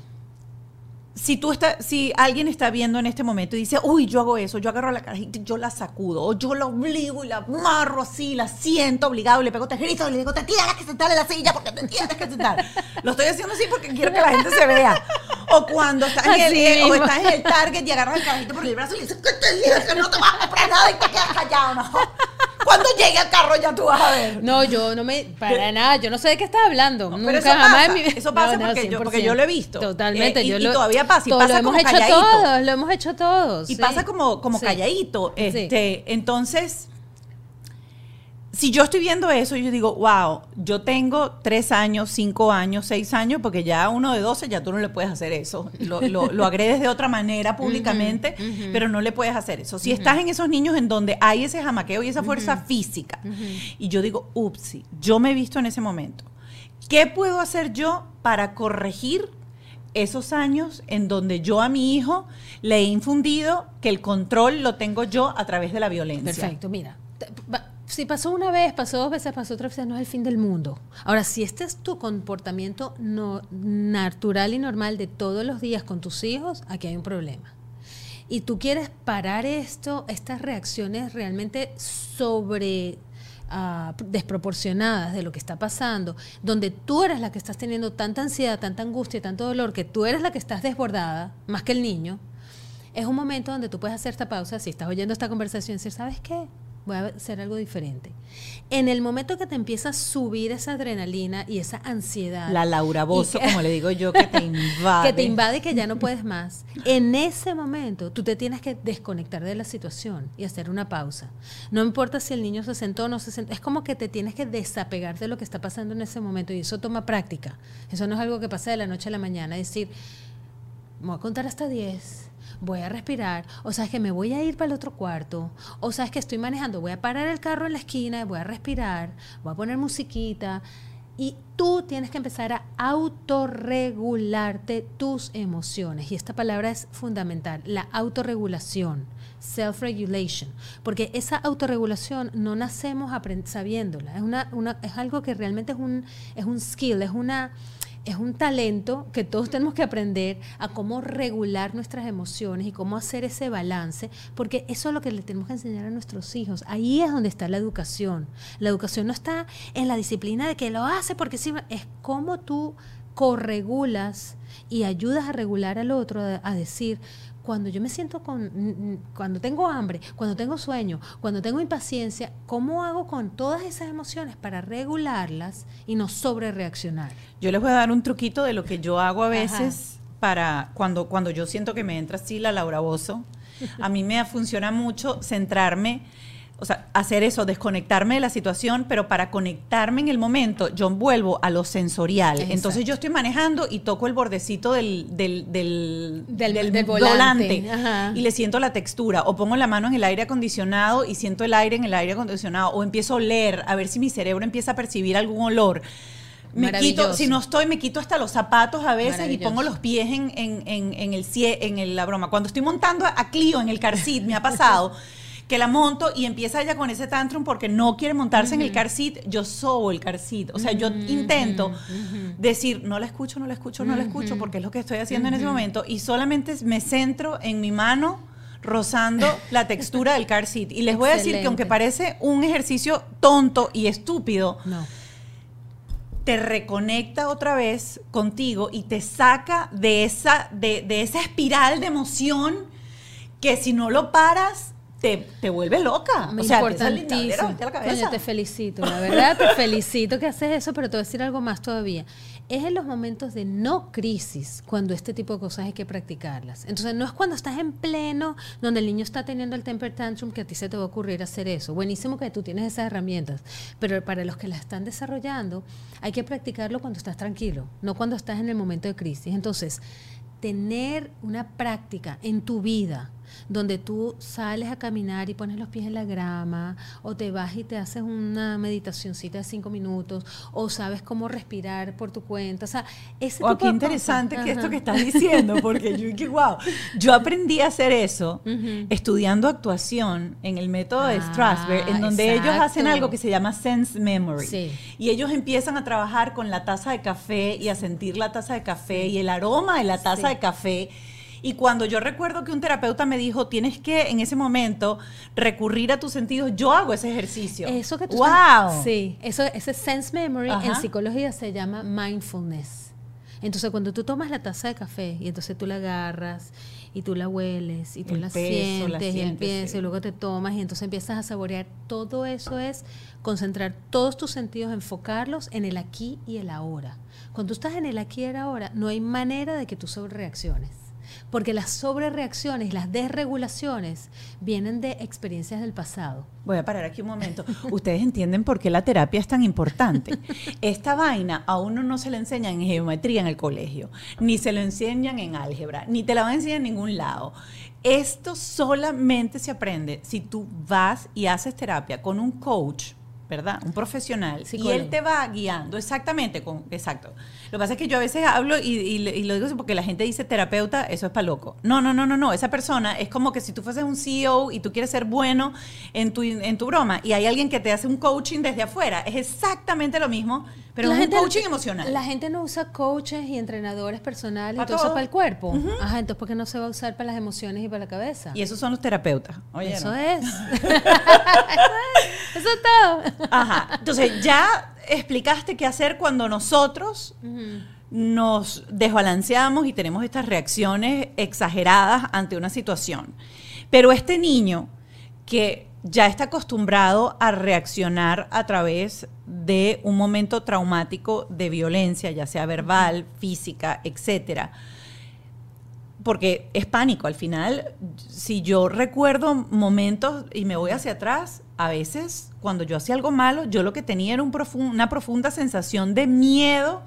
si tú estás, si alguien está viendo en este momento y dice, uy, yo hago eso, yo agarro la cajita y yo la sacudo, o yo la obligo y la amarro así, la siento obligado y le pego te grito y le digo, te tienes que sentar en la silla porque te tienes que sentar. Lo estoy haciendo así porque quiero que la gente se vea. O cuando estás, en el, o estás en el target y agarras el cajito por el brazo y le dices, ¿qué te dije que no te vas a comprar nada y te quedas callado, no? Cuando llegue al carro ya tú vas a ver. No, yo no me. Para nada, yo no sé de qué estás hablando. Nunca eso jamás pasa, Eso pasa porque, yo, porque, yo, lo he visto. Totalmente. Eh, yo y, todavía pasa. Y pasa lo hemos como hecho calladito. todos, lo hemos hecho todos. Y pasa como, como calladito. Este, Entonces si yo estoy viendo eso, yo digo, wow, yo tengo tres años, cinco años, seis años, porque ya uno de doce ya tú no le puedes hacer eso. Lo, lo, agredes de otra manera públicamente, pero no le puedes hacer eso. Si estás en esos niños en donde hay ese jamaqueo y esa fuerza física, y yo digo, ups, yo me he visto en ese momento. ¿Qué puedo hacer yo para corregir esos años en donde yo a mi hijo le he infundido que el control lo tengo yo a través de la violencia? Perfecto, mira si pasó una vez, pasó dos veces, pasó otra vez, no es el fin del mundo. Ahora, si este es tu comportamiento no, natural y normal de todos los días con tus hijos, aquí hay un problema. Y tú quieres parar esto, estas reacciones realmente sobre ah, desproporcionadas de lo que está pasando, donde tú eres la que estás teniendo tanta ansiedad, tanta angustia, tanto dolor, que tú eres la que estás desbordada, más que el niño, es un momento donde tú puedes hacer esta pausa, si estás oyendo esta conversación, y decir, ¿sabes qué? Voy a hacer algo diferente. En el momento que te empieza a subir esa adrenalina y esa ansiedad. La Laura Bozo, como le digo yo, que te invade. que te invade y que ya no puedes más. En ese momento tú te tienes que desconectar de la situación y hacer una pausa. No importa si el niño se sentó o no se sentó, es como que te tienes que desapegar de lo que está pasando en ese momento y eso toma práctica. Eso no es algo que pasa de la noche a la mañana. Es decir, voy a contar hasta 10 voy a respirar, o sea, es que me voy a ir para el otro cuarto, o sea, es que estoy manejando, voy a parar el carro en la esquina, voy a respirar, voy a poner musiquita. Y tú tienes que empezar a autorregularte tus emociones. Y esta palabra es fundamental, la autorregulación, self-regulation. Porque esa autorregulación no nacemos sabiéndola. Es, una, es algo que realmente es un, es un skill, es una es un talento que todos tenemos que aprender a cómo regular nuestras emociones y cómo hacer ese balance, porque eso es lo que le tenemos que enseñar a nuestros hijos. Ahí es donde está la educación. La educación no está en la disciplina de que lo hace porque sí, es cómo tú corregulas y ayudas a regular al otro a, decir, cuando yo me siento con, cuando tengo hambre, cuando tengo sueño, cuando tengo impaciencia, ¿cómo hago con todas esas emociones para regularlas y no sobre reaccionar? Yo les voy a dar un truquito de lo que yo hago a veces para cuando, cuando yo siento que me entra así la Laura Bozo. A mí me funciona mucho centrarme o sea, hacer eso, desconectarme de la situación, pero para conectarme en el momento, yo vuelvo a lo sensorial. Entonces yo estoy manejando y toco el bordecito del, del, del, del, volante, y le siento la textura. O pongo la mano en el aire acondicionado y siento el aire en el aire acondicionado. O empiezo a oler, a ver si mi cerebro empieza a percibir algún olor. Me quito, si no estoy, me quito hasta los zapatos a veces y pongo los pies en, en, en, en el en la broma. Cuando estoy montando a Clio en el car seat, me ha pasado que la monto y empieza ella con ese tantrum porque no quiere montarse en el car seat, yo soy el car seat. O sea, yo intento decir, no la escucho, no la escucho, no la escucho, porque es lo que estoy haciendo en ese momento y solamente me centro en mi mano rozando la textura del car seat. Y les voy a decir que aunque parece un ejercicio tonto y estúpido, te reconecta otra vez contigo y te saca de esa, de, de esa espiral de emoción que si no lo paras, te, vuelve loca. Me o sea, te te felicito, la verdad, te felicito que haces eso, pero te voy a decir algo más todavía. Es en los momentos de no crisis cuando este tipo de cosas hay que practicarlas. Entonces, no es cuando estás en pleno, donde el niño está teniendo el temper tantrum, que a ti se te va a ocurrir hacer eso. Buenísimo que tú tienes esas herramientas, pero para los que las están desarrollando, hay que practicarlo cuando estás tranquilo, no cuando estás en el momento de crisis. Entonces, tener una práctica en tu vida donde tú sales a caminar y pones los pies en la grama, o te vas y te haces una meditacioncita de cinco minutos, o sabes cómo respirar por tu cuenta. O sea, ese oh, qué interesante que esto que estás diciendo, porque yo, wow, yo aprendí a hacer eso estudiando actuación en el método de ah, Strasberg, en donde ellos hacen algo que se llama sense memory. Y ellos empiezan a trabajar con la taza de café y a sentir la taza de café y el aroma de la taza de café y cuando yo recuerdo que un terapeuta me dijo, tienes que en ese momento recurrir a tus sentidos, yo hago ese ejercicio. Eso que tú wow. sí, eso, ese sense memory en psicología se llama mindfulness. Entonces, cuando tú tomas la taza de café y entonces tú la agarras y tú la hueles y tú la, sientes, y empiezas y luego te tomas y entonces empiezas a saborear, todo eso es concentrar todos tus sentidos, enfocarlos en el aquí y el ahora. Cuando tú estás en el aquí y el ahora, no hay manera de que tú sobre reacciones porque las sobrereacciones, las desregulaciones vienen de experiencias del pasado. Voy a parar aquí un momento. Ustedes entienden por qué la terapia es tan importante. Esta vaina a uno no se le enseña en geometría en el colegio, ni se lo enseñan en álgebra, ni te la van a enseñar en ningún lado. Esto solamente se aprende si tú vas y haces terapia con un coach ¿verdad? Un profesional. Y él te va guiando, exactamente, con, exacto. Lo que pasa es que yo a veces hablo y, lo digo porque la gente dice terapeuta, eso es para loco. No, no, no, no, no. Esa persona es como que si tú fueses un CEO y tú quieres ser bueno en tu, en tu broma y hay alguien que te hace un coaching desde afuera, es exactamente lo mismo, pero es un coaching emocional. La gente no usa coaches y entrenadores personales, entonces para el cuerpo. Ajá, entonces ¿por qué no se va a usar para las emociones y para la cabeza? Y esos son los terapeutas. eso es. eso es todo. Ajá. Entonces, ya explicaste qué hacer cuando nosotros nos desbalanceamos y tenemos estas reacciones exageradas ante una situación. Pero este niño que ya está acostumbrado a reaccionar a través de un momento traumático de violencia, ya sea verbal, física, etcétera, porque es pánico. Al final, si yo recuerdo momentos y me voy hacia atrás, a veces cuando yo hacía algo malo, yo lo que tenía era una profunda sensación de miedo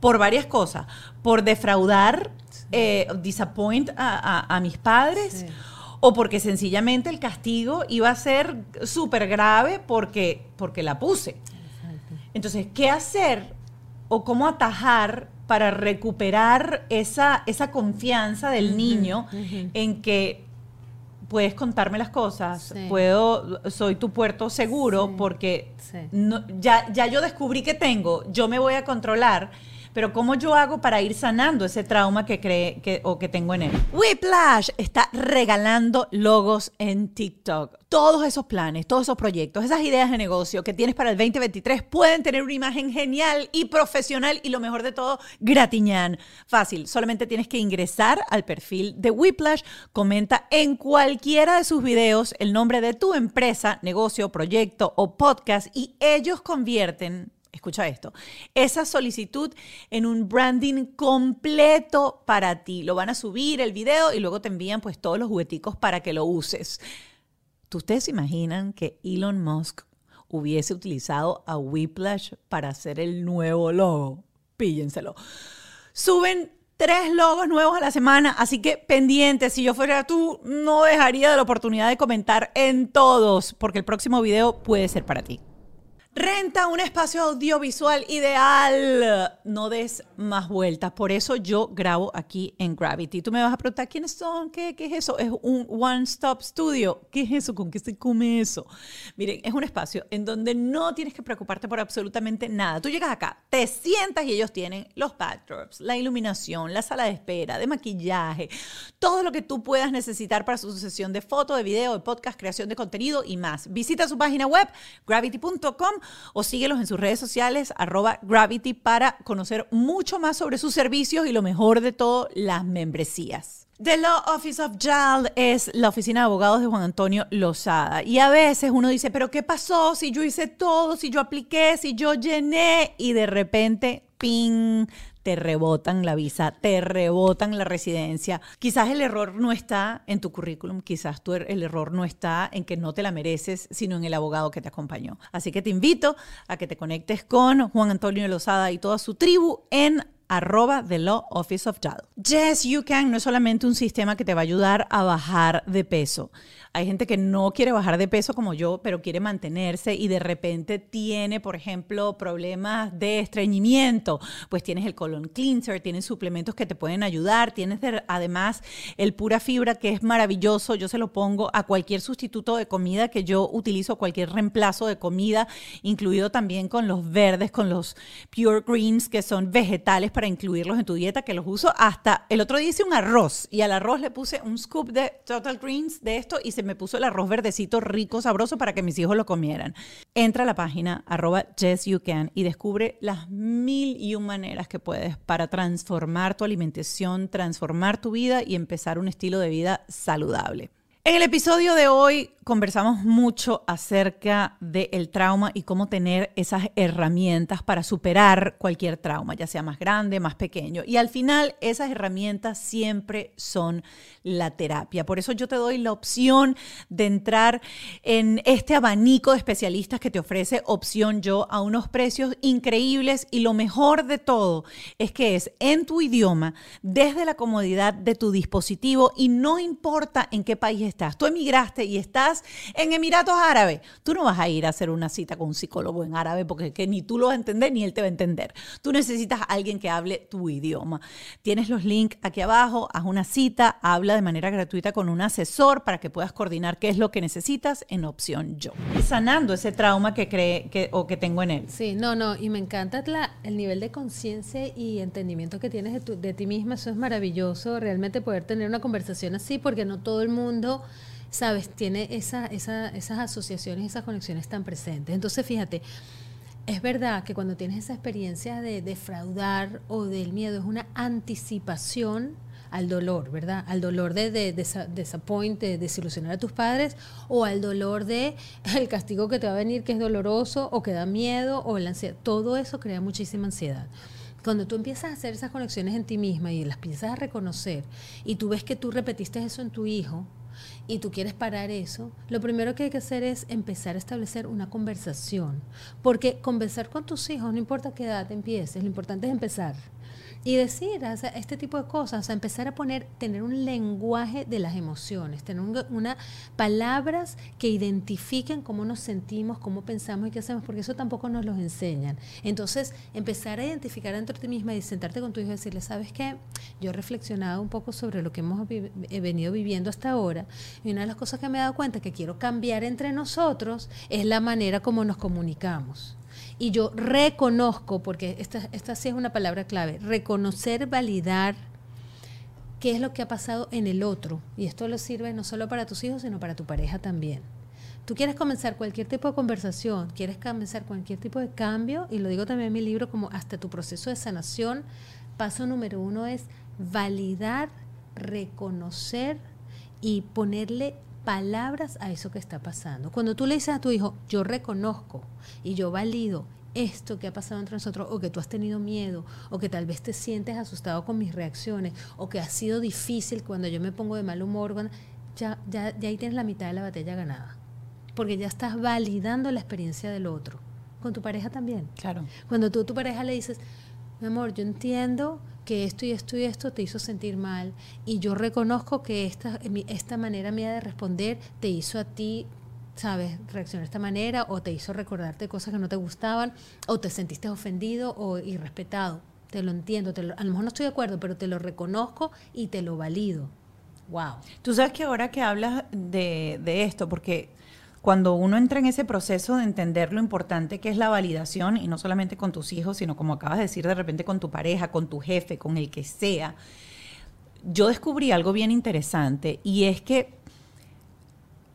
por varias cosas. Por defraudar, eh, disappoint a, mis padres. O porque sencillamente el castigo iba a ser súper grave porque, porque la puse. Entonces, ¿qué hacer o cómo atajar para recuperar esa, esa confianza del niño en que puedes contarme las cosas, puedo, soy tu puerto seguro porque ya, ya yo descubrí que tengo, yo me voy a controlar, Pero ¿cómo yo hago para ir sanando ese trauma que cree que, o que tengo en él? Whiplash está regalando logos en TikTok. Todos esos planes, todos esos proyectos, esas ideas de negocio que tienes para el 2023 pueden tener una imagen genial y profesional y lo mejor de todo, gratiñán. Fácil, solamente tienes que ingresar al perfil de Whiplash, comenta en cualquiera de sus videos el nombre de tu empresa, negocio, proyecto o podcast y ellos convierten escucha esto, esa solicitud en un branding completo para ti. Lo van a subir el video y luego te envían pues todos los jugueticos para que lo uses. ¿Ustedes se imaginan que Elon Musk hubiese utilizado a Whiplash para hacer el nuevo logo? Píllenselo. Suben tres logos nuevos a la semana, así que pendiente, si yo fuera tú, no dejaría de la oportunidad de comentar en todos, porque el próximo video puede ser para ti. Renta un espacio audiovisual ideal. No des más vueltas. Por eso yo grabo aquí en Gravity. Tú me vas a preguntar, ¿quiénes son? ¿Qué, qué es eso? Es un one-stop studio. ¿Qué es eso? ¿Con qué se come eso? Miren, es un espacio en donde no tienes que preocuparte por absolutamente nada. Tú llegas acá, te sientas y ellos tienen los backdrops, la iluminación, la sala de espera, de maquillaje, todo lo que tú puedas necesitar para su sesión de foto, de video, de podcast, creación de contenido y más. Visita su página web, gravity.com o síguelos en sus redes sociales, arroba Gravity, para conocer mucho más sobre sus servicios y lo mejor de todo, las membresías. The Law Office of JAL es la oficina de abogados de Juan Antonio Lozada. Y a veces uno dice, pero ¿qué pasó si yo hice todo, si yo apliqué, si yo llené? Y de repente, ping, te rebotan la visa, te rebotan la residencia. Quizás el error no está en tu currículum, quizás tu er, el error no está en que no te la mereces, sino en el abogado que te acompañó. Así que te invito a que te conectes con Juan Antonio Lozada y toda su tribu en arroba The Law Office of Child. Yes, You Can no es solamente un sistema que te va a ayudar a bajar de peso. Hay gente que no quiere bajar de peso como yo, pero quiere mantenerse y de repente tiene, por ejemplo, problemas de estreñimiento. Pues tienes el colon cleanser, tienes suplementos que te pueden ayudar, tienes además el pura fibra que es maravilloso. Yo se lo pongo a cualquier sustituto de comida que yo utilizo, cualquier reemplazo de comida, incluido también con los verdes, con los pure greens, que son vegetales incluirlos en tu dieta, que los uso hasta el otro día hice un arroz y al arroz le puse un scoop de total greens de esto y se me puso el arroz verdecito rico, sabroso para que mis hijos lo comieran. Entra a la página arroba yesyoucan y descubre las mil y un maneras que puedes para transformar tu alimentación, transformar tu vida y empezar un estilo de vida saludable. En el episodio de hoy conversamos mucho acerca del trauma y cómo tener esas herramientas para superar cualquier trauma, ya sea más grande, más pequeño. Y al final esas herramientas siempre son la terapia. Por eso yo te doy la opción de entrar en este abanico de especialistas que te ofrece opción yo a unos precios increíbles y lo mejor de todo es que es en tu idioma, desde la comodidad de tu dispositivo y no importa en qué país estás. Tú emigraste y estás en Emiratos Árabes, tú no vas a ir a hacer una cita con un psicólogo en árabe porque que ni tú lo vas a entender ni él te va a entender. Tú necesitas a alguien que hable tu idioma. Tienes los links aquí abajo, haz una cita, habla de manera gratuita con un asesor para que puedas coordinar qué es lo que necesitas en opción yo. Sanando ese trauma que cree que, o que tengo en él. Sí, no, no, y me encanta el nivel de conciencia y entendimiento que tienes de, de ti misma, eso es maravilloso, realmente poder tener una conversación así porque no todo el mundo sabes, tiene esa, esas asociaciones, esas conexiones tan presentes. Entonces, fíjate, es verdad que cuando tienes esa experiencia de defraudar o del miedo, es una anticipación al dolor, ¿verdad? Al dolor de, de, de desilusionar a tus padres o al dolor de el castigo que te va a venir que es doloroso o que da miedo o la ansiedad. Todo eso crea muchísima ansiedad. Cuando tú empiezas a hacer esas conexiones en ti misma y las empiezas a reconocer y tú ves que tú repetiste eso en tu hijo, y tú quieres parar eso, lo primero que hay que hacer es empezar a establecer una conversación. Porque conversar con tus hijos, no importa qué edad empieces, lo importante es empezar y decir este tipo de cosas, o empezar a poner, tener un lenguaje de las emociones, tener una palabras que identifiquen cómo nos sentimos, cómo pensamos y qué hacemos, porque eso tampoco nos lo enseñan. Entonces, empezar a identificar dentro de ti misma y sentarte con tu hijo y decirle, ¿sabes qué? Yo he reflexionado un poco sobre lo que hemos venido viviendo hasta ahora y una de las cosas que me he dado cuenta que quiero cambiar entre nosotros es la manera como nos comunicamos y yo reconozco, porque esta, esta sí es una palabra clave, reconocer, validar qué es lo que ha pasado en el otro. Y esto lo sirve no solo para tus hijos, sino para tu pareja también. Tú quieres comenzar cualquier tipo de conversación, quieres comenzar cualquier tipo de cambio, y lo digo también en mi libro como hasta tu proceso de sanación, paso número uno es validar, reconocer y ponerle palabras a eso que está pasando. Cuando tú le dices a tu hijo, yo reconozco y yo valido esto que ha pasado entre nosotros, o que tú has tenido miedo, o que tal vez te sientes asustado con mis reacciones, o que ha sido difícil cuando yo me pongo de mal humor, ya, ya, ya ahí tienes la mitad de la batalla ganada. Porque ya estás validando la experiencia del otro. Con tu pareja también. Claro. Cuando tú a tu pareja le dices, mi amor, yo entiendo que esto y esto y esto te hizo sentir mal y yo reconozco que esta, esta manera mía de responder te hizo a ti, sabes, reaccionar de esta manera o te hizo recordarte cosas que no te gustaban o te sentiste ofendido o irrespetado. Te lo entiendo, te a lo mejor no estoy de acuerdo, pero te lo reconozco y te lo valido. Wow. Tú sabes que ahora que hablas de, de esto, porque cuando uno entra en ese proceso de entender lo importante que es la validación, y no solamente con tus hijos, sino como acabas de decir, de repente con tu pareja, con tu jefe, con el que sea, yo descubrí algo bien interesante y es que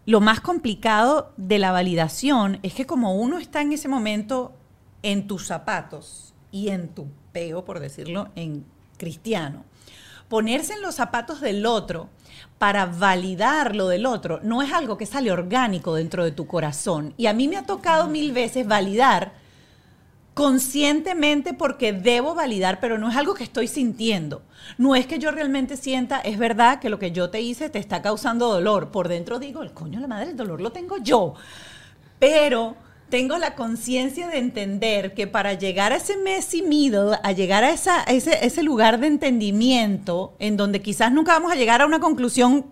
lo más complicado de la validación es que como uno está en ese momento en tus zapatos y en tu peo, por decirlo en cristiano, ponerse en los zapatos del otro para validar lo del otro no es algo que sale orgánico dentro de tu corazón. Y a mí me ha tocado mil veces validar conscientemente porque debo validar, pero no es algo que estoy sintiendo. No es que yo realmente sienta, es verdad que lo que yo te hice te está causando dolor. Por dentro digo, el coño, la madre, el dolor lo tengo yo. Pero tengo la conciencia de entender que para llegar a ese messy middle, a llegar a, esa, ese, ese lugar de entendimiento, en donde quizás nunca vamos a llegar a una conclusión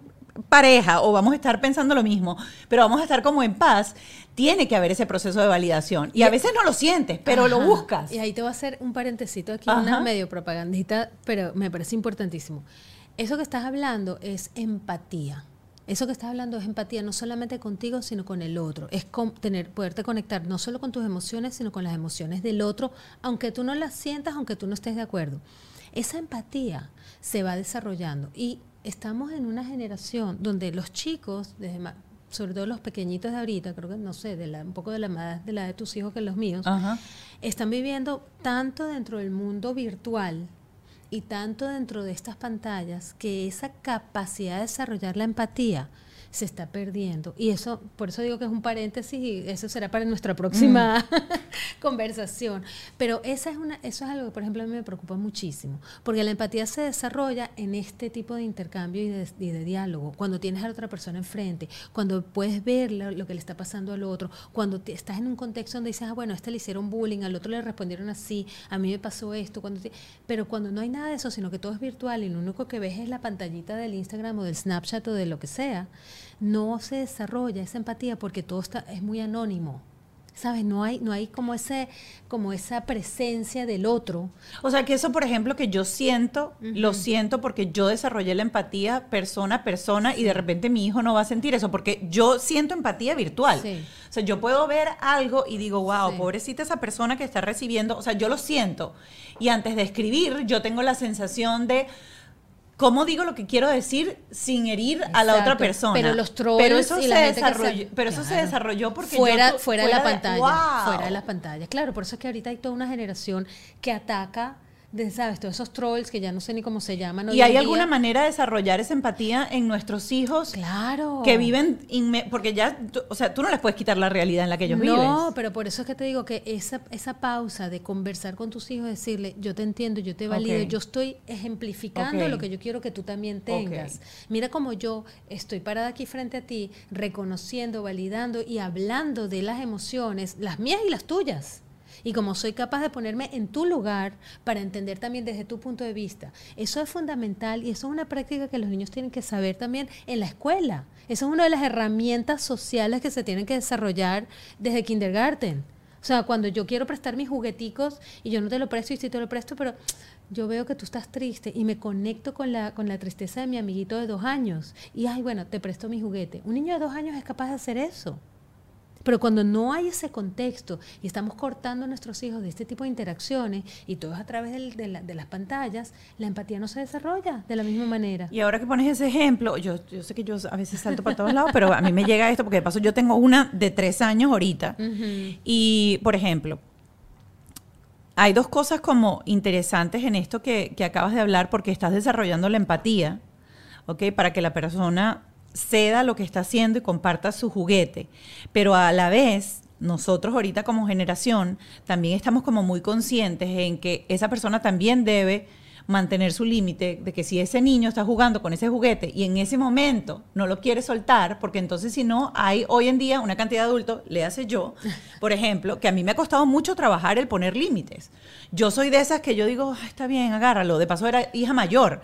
pareja o vamos a estar pensando lo mismo, pero vamos a estar como en paz, tiene que haber ese proceso de validación. Y a veces no lo sientes, pero lo buscas. Y ahí te voy a hacer un parentecito aquí, una medio propagandita, pero me parece importantísimo. Eso que estás hablando es empatía. Eso que estás hablando es empatía, no solamente contigo, sino con el otro. Es tener, poderte conectar no solo con tus emociones, sino con las emociones del otro, aunque tú no las sientas, aunque tú no estés de acuerdo. Esa empatía se va desarrollando y estamos en una generación donde los chicos, desde sobre todo los pequeñitos de ahorita, creo que no sé, de la, un poco de la edad de la de tus hijos que los míos, están viviendo tanto dentro del mundo virtual y tanto dentro de estas pantallas que esa capacidad de desarrollar la empatía se está perdiendo. Y eso, por eso digo que es un paréntesis y eso será para nuestra próxima mm. conversación. Pero esa es una, eso es algo que, por ejemplo, a mí me preocupa muchísimo, porque la empatía se desarrolla en este tipo de intercambio y de, diálogo, cuando tienes a la otra persona enfrente, cuando puedes ver lo, que le está pasando al otro, cuando estás en un contexto donde dices, ah, bueno, a este le hicieron bullying, al otro le respondieron así, a mí me pasó esto, cuando pero cuando no hay nada de eso, sino que todo es virtual y lo único que ves es la pantallita del Instagram o del Snapchat o de lo que sea, no se desarrolla esa empatía porque todo está, es muy anónimo. ¿Sabes? No hay, no hay como ese, como esa presencia del otro. O sea que eso, por ejemplo, que yo siento, lo siento porque yo desarrollé la empatía persona a persona y de repente mi hijo no va a sentir eso, porque yo siento empatía virtual. O sea, yo puedo ver algo y digo, wow, pobrecita esa persona que está recibiendo, o sea, yo lo siento. Y antes de escribir, yo tengo la sensación de cómo digo lo que quiero decir sin herir a la otra persona. Pero los trolls pero eso se desarrolló, pero eso se desarrolló porque fuera, fuera, de la pantalla, fuera de las pantallas. Claro, por eso es que ahorita hay toda una generación que ataca de, ¿sabes? Todos esos trolls que ya no sé ni cómo se llaman. ¿Y hay alguna manera de desarrollar esa empatía en nuestros hijos? Claro. Que viven, porque ya, o sea, tú no les puedes quitar la realidad en la que ellos viven. No, pero por eso es que te digo que esa, esa pausa de conversar con tus hijos, decirle, yo te entiendo, yo te valido, yo estoy ejemplificando lo que yo quiero que tú también tengas. Mira cómo yo estoy parada aquí frente a ti, reconociendo, validando y hablando de las emociones, las mías y las tuyas y como soy capaz de ponerme en tu lugar para entender también desde tu punto de vista. Eso es fundamental y eso es una práctica que los niños tienen que saber también en la escuela. Eso es una de las herramientas sociales que se tienen que desarrollar desde kindergarten. O sea, cuando yo quiero prestar mis jugueticos y yo no te lo presto y sí te lo presto, pero yo veo que tú estás triste y me conecto con la, con la tristeza de mi amiguito de dos años. Y, ay, bueno, te presto mi juguete. Un niño de dos años es capaz de hacer eso Pero cuando no hay ese contexto y estamos cortando a nuestros hijos de este tipo de interacciones y todo es a través de, las pantallas, la empatía no se desarrolla de la misma manera. Y ahora que pones ese ejemplo, yo, yo sé que yo a veces salto para todos lados, pero a mí me llega esto porque de paso yo tengo una de tres años ahorita. Y, por ejemplo, hay dos cosas como interesantes en esto que, que acabas de hablar porque estás desarrollando la empatía, ¿ok? Para que la persona ceda lo que está haciendo y comparta su juguete. Pero a la vez, nosotros ahorita como generación también estamos como muy conscientes en que esa persona también debe mantener su límite de que si ese niño está jugando con ese juguete y en ese momento no lo quiere soltar, porque entonces si no, hay hoy en día una cantidad de adultos, le hace yo, por ejemplo, que a mí me ha costado mucho trabajar el poner límites. Yo soy de esas que yo digo, está bien, agárralo, de paso era hija mayor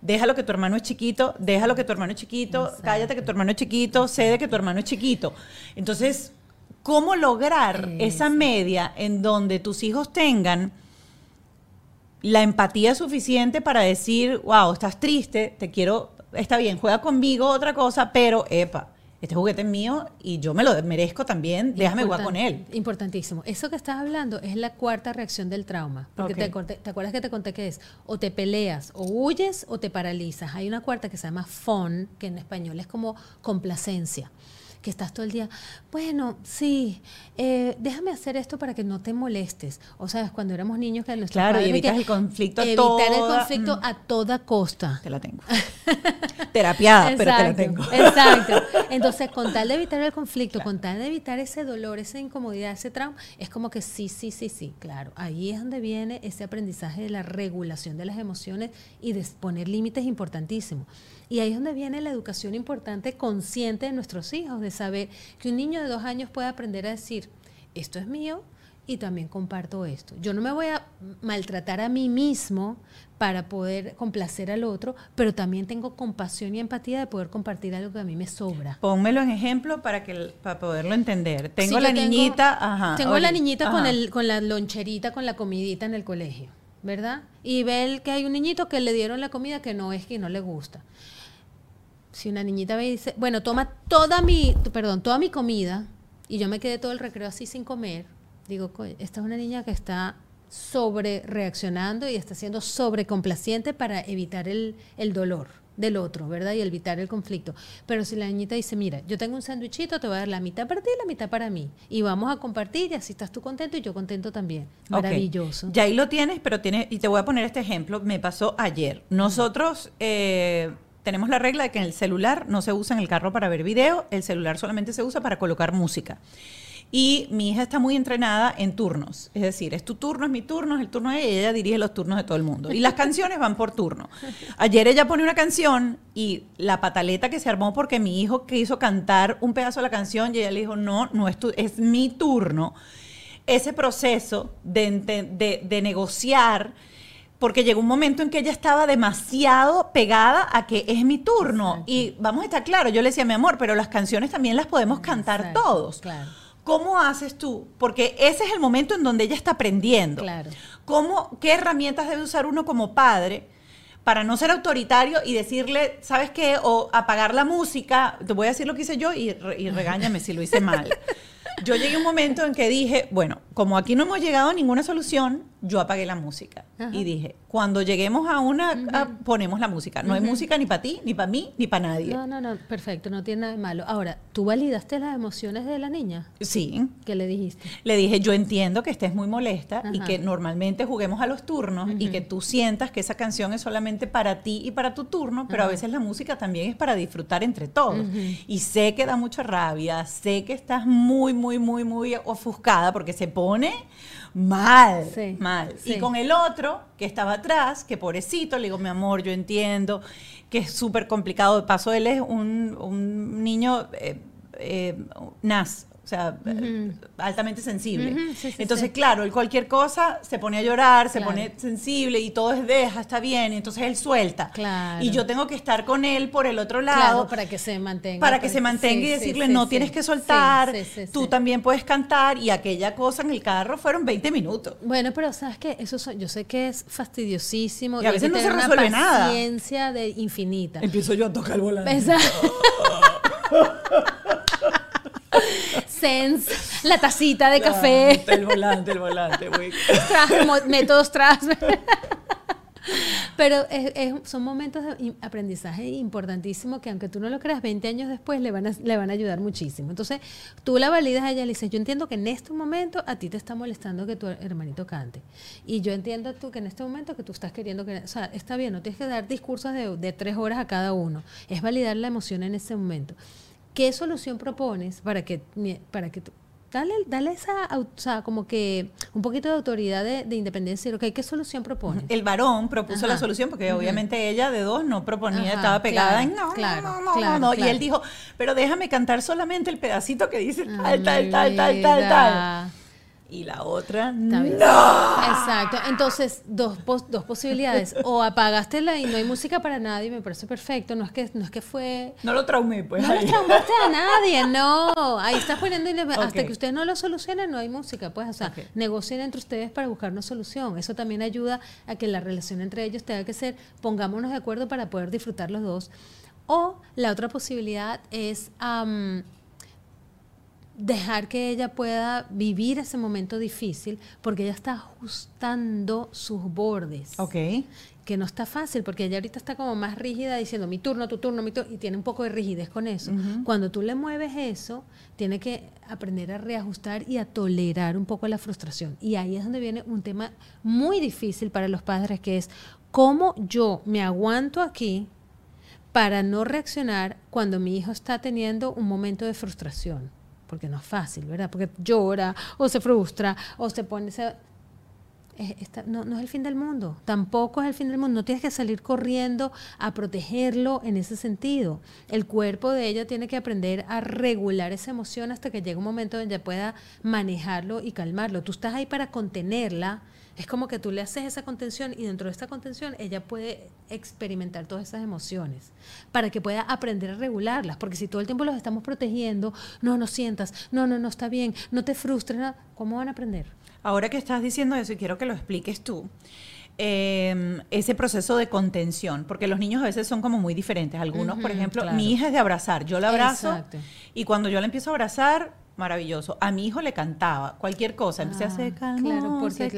déjalo que tu hermano es chiquito, déjalo que tu hermano es chiquito, cállate que tu hermano es chiquito, cede que tu hermano es chiquito. Entonces, ¿cómo lograr esa media en donde tus hijos tengan la empatía suficiente para decir, wow, estás triste, te quiero, está bien, juega conmigo otra cosa, pero, epa, este juguete es mío y yo me lo merezco también, déjame jugar con él. Importantísimo. Eso que estás hablando es la cuarta reacción del trauma. Porque te, te, acuerdas que te conté que es o te peleas, o huyes, o te paralizas. Hay una cuarta que se llama fun, que en español es como complacencia que estás todo el día, bueno, sí, eh, déjame hacer esto para que no te molestes. O sea, cuando éramos niños que nuestros Claro, y evitas el conflicto a Evitar el conflicto mm. a toda costa. Te la tengo. Terapiada, pero te la tengo. Exacto. Entonces, con tal de evitar el conflicto, con tal de evitar ese dolor, esa incomodidad, ese trauma, es como que sí, sí, sí, sí, claro. Ahí es donde viene ese aprendizaje de la regulación de las emociones y de poner límites importantísimos. Y ahí es donde viene la educación importante, consciente de nuestros hijos, de saber que un niño de dos años puede aprender a decir, esto es mío y también comparto esto. Yo no me voy a maltratar a mí mismo para poder complacer al otro, pero también tengo compasión y empatía de poder compartir algo que a mí me sobra. Pónmelo en ejemplo para que para poderlo entender. Tengo la niñita, ajá, tengo la niñita con el con la loncherita con la comidita en el colegio, ¿verdad? Y ve que hay un niñito que le dieron la comida que no es que no le gusta si una niñita me dice, bueno, toma toda mi, perdón, toda mi comida y yo me quedé todo el recreo así sin comer, digo, esta es una niña que está sobre reaccionando y está siendo sobrecomplaciente para evitar el, el dolor del otro, ¿verdad? Y evitar el conflicto. Pero si la niñita dice, mira, yo tengo un sándwichito, te voy a dar la mitad para ti y la mitad para mí. Y vamos a compartir y así estás tú contento y yo contento también. Maravilloso. Ya ahí lo tienes, pero tiene, y te voy a poner este ejemplo, me pasó ayer. Nosotros... Eh, tenemos la regla de que el celular no se usa en el carro para ver video, el celular solamente se usa para colocar música. Y mi hija está muy entrenada en turnos, es decir, es tu turno, es mi turno, es el turno de ella, y ella dirige los turnos de todo el mundo. Y las canciones van por turno. Ayer ella pone una canción y la pataleta que se armó porque mi hijo quiso cantar un pedazo de la canción y ella le dijo, no, no es, tu, es mi turno. Ese proceso de, de negociar porque llegó un momento en que ella estaba demasiado pegada a que es mi turno. Y vamos a estar claros, yo le decía, mi amor, pero las canciones también las podemos cantar todos. Claro. ¿Cómo haces tú? Porque ese es el momento en donde ella está aprendiendo. Claro. ¿Cómo, ¿Qué herramientas debe usar uno como padre para no ser autoritario y decirle, ¿sabes qué? O apagar la música. Te voy a decir lo que hice yo y, y regáñame si lo hice mal. Yo llegué a un momento en que dije, bueno, como aquí no hemos llegado a ninguna solución, yo apagué la música. Y dije, cuando lleguemos a una, ponemos la música. No hay música ni para ti, ni para mí, ni para nadie. No, no, no, perfecto, no tiene nada de malo. Ahora, ¿tú validaste las emociones de la niña? Sí. ¿Qué le dijiste? Le dije, yo entiendo que estés muy molesta y que normalmente juguemos a los turnos y que tú sientas que esa canción es solamente para ti y para tu turno, pero a veces la música también es para disfrutar entre todos. Y sé que da mucha rabia, sé que estás muy, muy, muy, muy ofuscada porque se pone mal, mal. Y con el otro que estaba atrás, que pobrecito, le digo, mi amor, yo entiendo que es súper complicado. De paso, él es un, niño eh, eh, nas, o sea, altamente sensible. entonces, claro, él cualquier cosa se pone a llorar, se pone sensible y todo es deja, está bien, entonces él suelta. Y yo tengo que estar con él por el otro lado. para que se mantenga. Para que se mantenga y decirle, no tienes que soltar, tú también puedes cantar y aquella cosa en el carro fueron 20 minutos. Bueno, pero sabes que eso yo sé que es fastidiosísimo. Y a veces no se resuelve una nada. paciencia de infinita. Empiezo yo a tocar el volante. sense, la tacita de café. El volante, el volante. métodos tras. Pero son momentos de aprendizaje importantísimos que aunque tú no lo creas, 20 años después le van a, le van a ayudar muchísimo. Entonces, tú la validas a ella y le dices, yo entiendo que en este momento a ti te está molestando que tu hermanito cante. Y yo entiendo tú que en este momento que tú estás queriendo que... O sea, está bien, no tienes que dar discursos de, de tres horas a cada uno. Es validar la emoción en ese momento. ¿Qué solución propones para que, para que Dale, dale esa, o sea, como que un poquito de autoridad de, independencia. Lo que ¿Qué solución propone? El varón propuso la solución porque obviamente ella de dos no proponía, estaba pegada en no, no, no, no, Y él dijo, pero déjame cantar solamente el pedacito que dice tal, tal, tal, tal, tal, tal y la otra no. Exacto. Entonces, dos, dos posibilidades. O apagaste y no hay música para nadie, me parece perfecto. No es que, no es que fue. No lo traumé, pues. No lo traumaste a nadie, no. Ahí estás poniendo. Hasta que ustedes no lo solucionen, no hay música. Pues, o sea, negocien entre ustedes para buscar una solución. Eso también ayuda a que la relación entre ellos tenga que ser, pongámonos de acuerdo para poder disfrutar los dos. O la otra posibilidad es dejar que ella pueda vivir ese momento difícil porque ella está ajustando sus bordes. Ok. Que no está fácil porque ella ahorita está como más rígida diciendo mi turno, tu turno, mi turno, y tiene un poco de rigidez con eso. Cuando tú le mueves eso, tiene que aprender a reajustar y a tolerar un poco la frustración. Y ahí es donde viene un tema muy difícil para los padres que es cómo yo me aguanto aquí para no reaccionar cuando mi hijo está teniendo un momento de frustración porque no es fácil, ¿verdad? Porque llora o se frustra o se pone... no, no, es el fin del mundo, tampoco es el fin del mundo, no tienes que salir corriendo a protegerlo en ese sentido. El cuerpo de ella tiene que aprender a regular esa emoción hasta que llegue un momento donde pueda manejarlo y calmarlo. Tú estás ahí para contenerla, es como que tú le haces esa contención y dentro de esta contención ella puede experimentar todas esas emociones para que pueda aprender a regularlas. Porque si todo el tiempo los estamos protegiendo, no, no sientas, no, no, no está bien, no te frustres, ¿cómo van a aprender? Ahora que estás diciendo eso y quiero que lo expliques tú. Em, ese proceso de contención, porque los niños a veces son como muy diferentes. Algunos, por ejemplo, mi hija es de abrazar, yo la abrazo y cuando yo la empiezo a abrazar, maravilloso. A mi hijo le cantaba cualquier cosa, empecé a hacer ah, claro, porque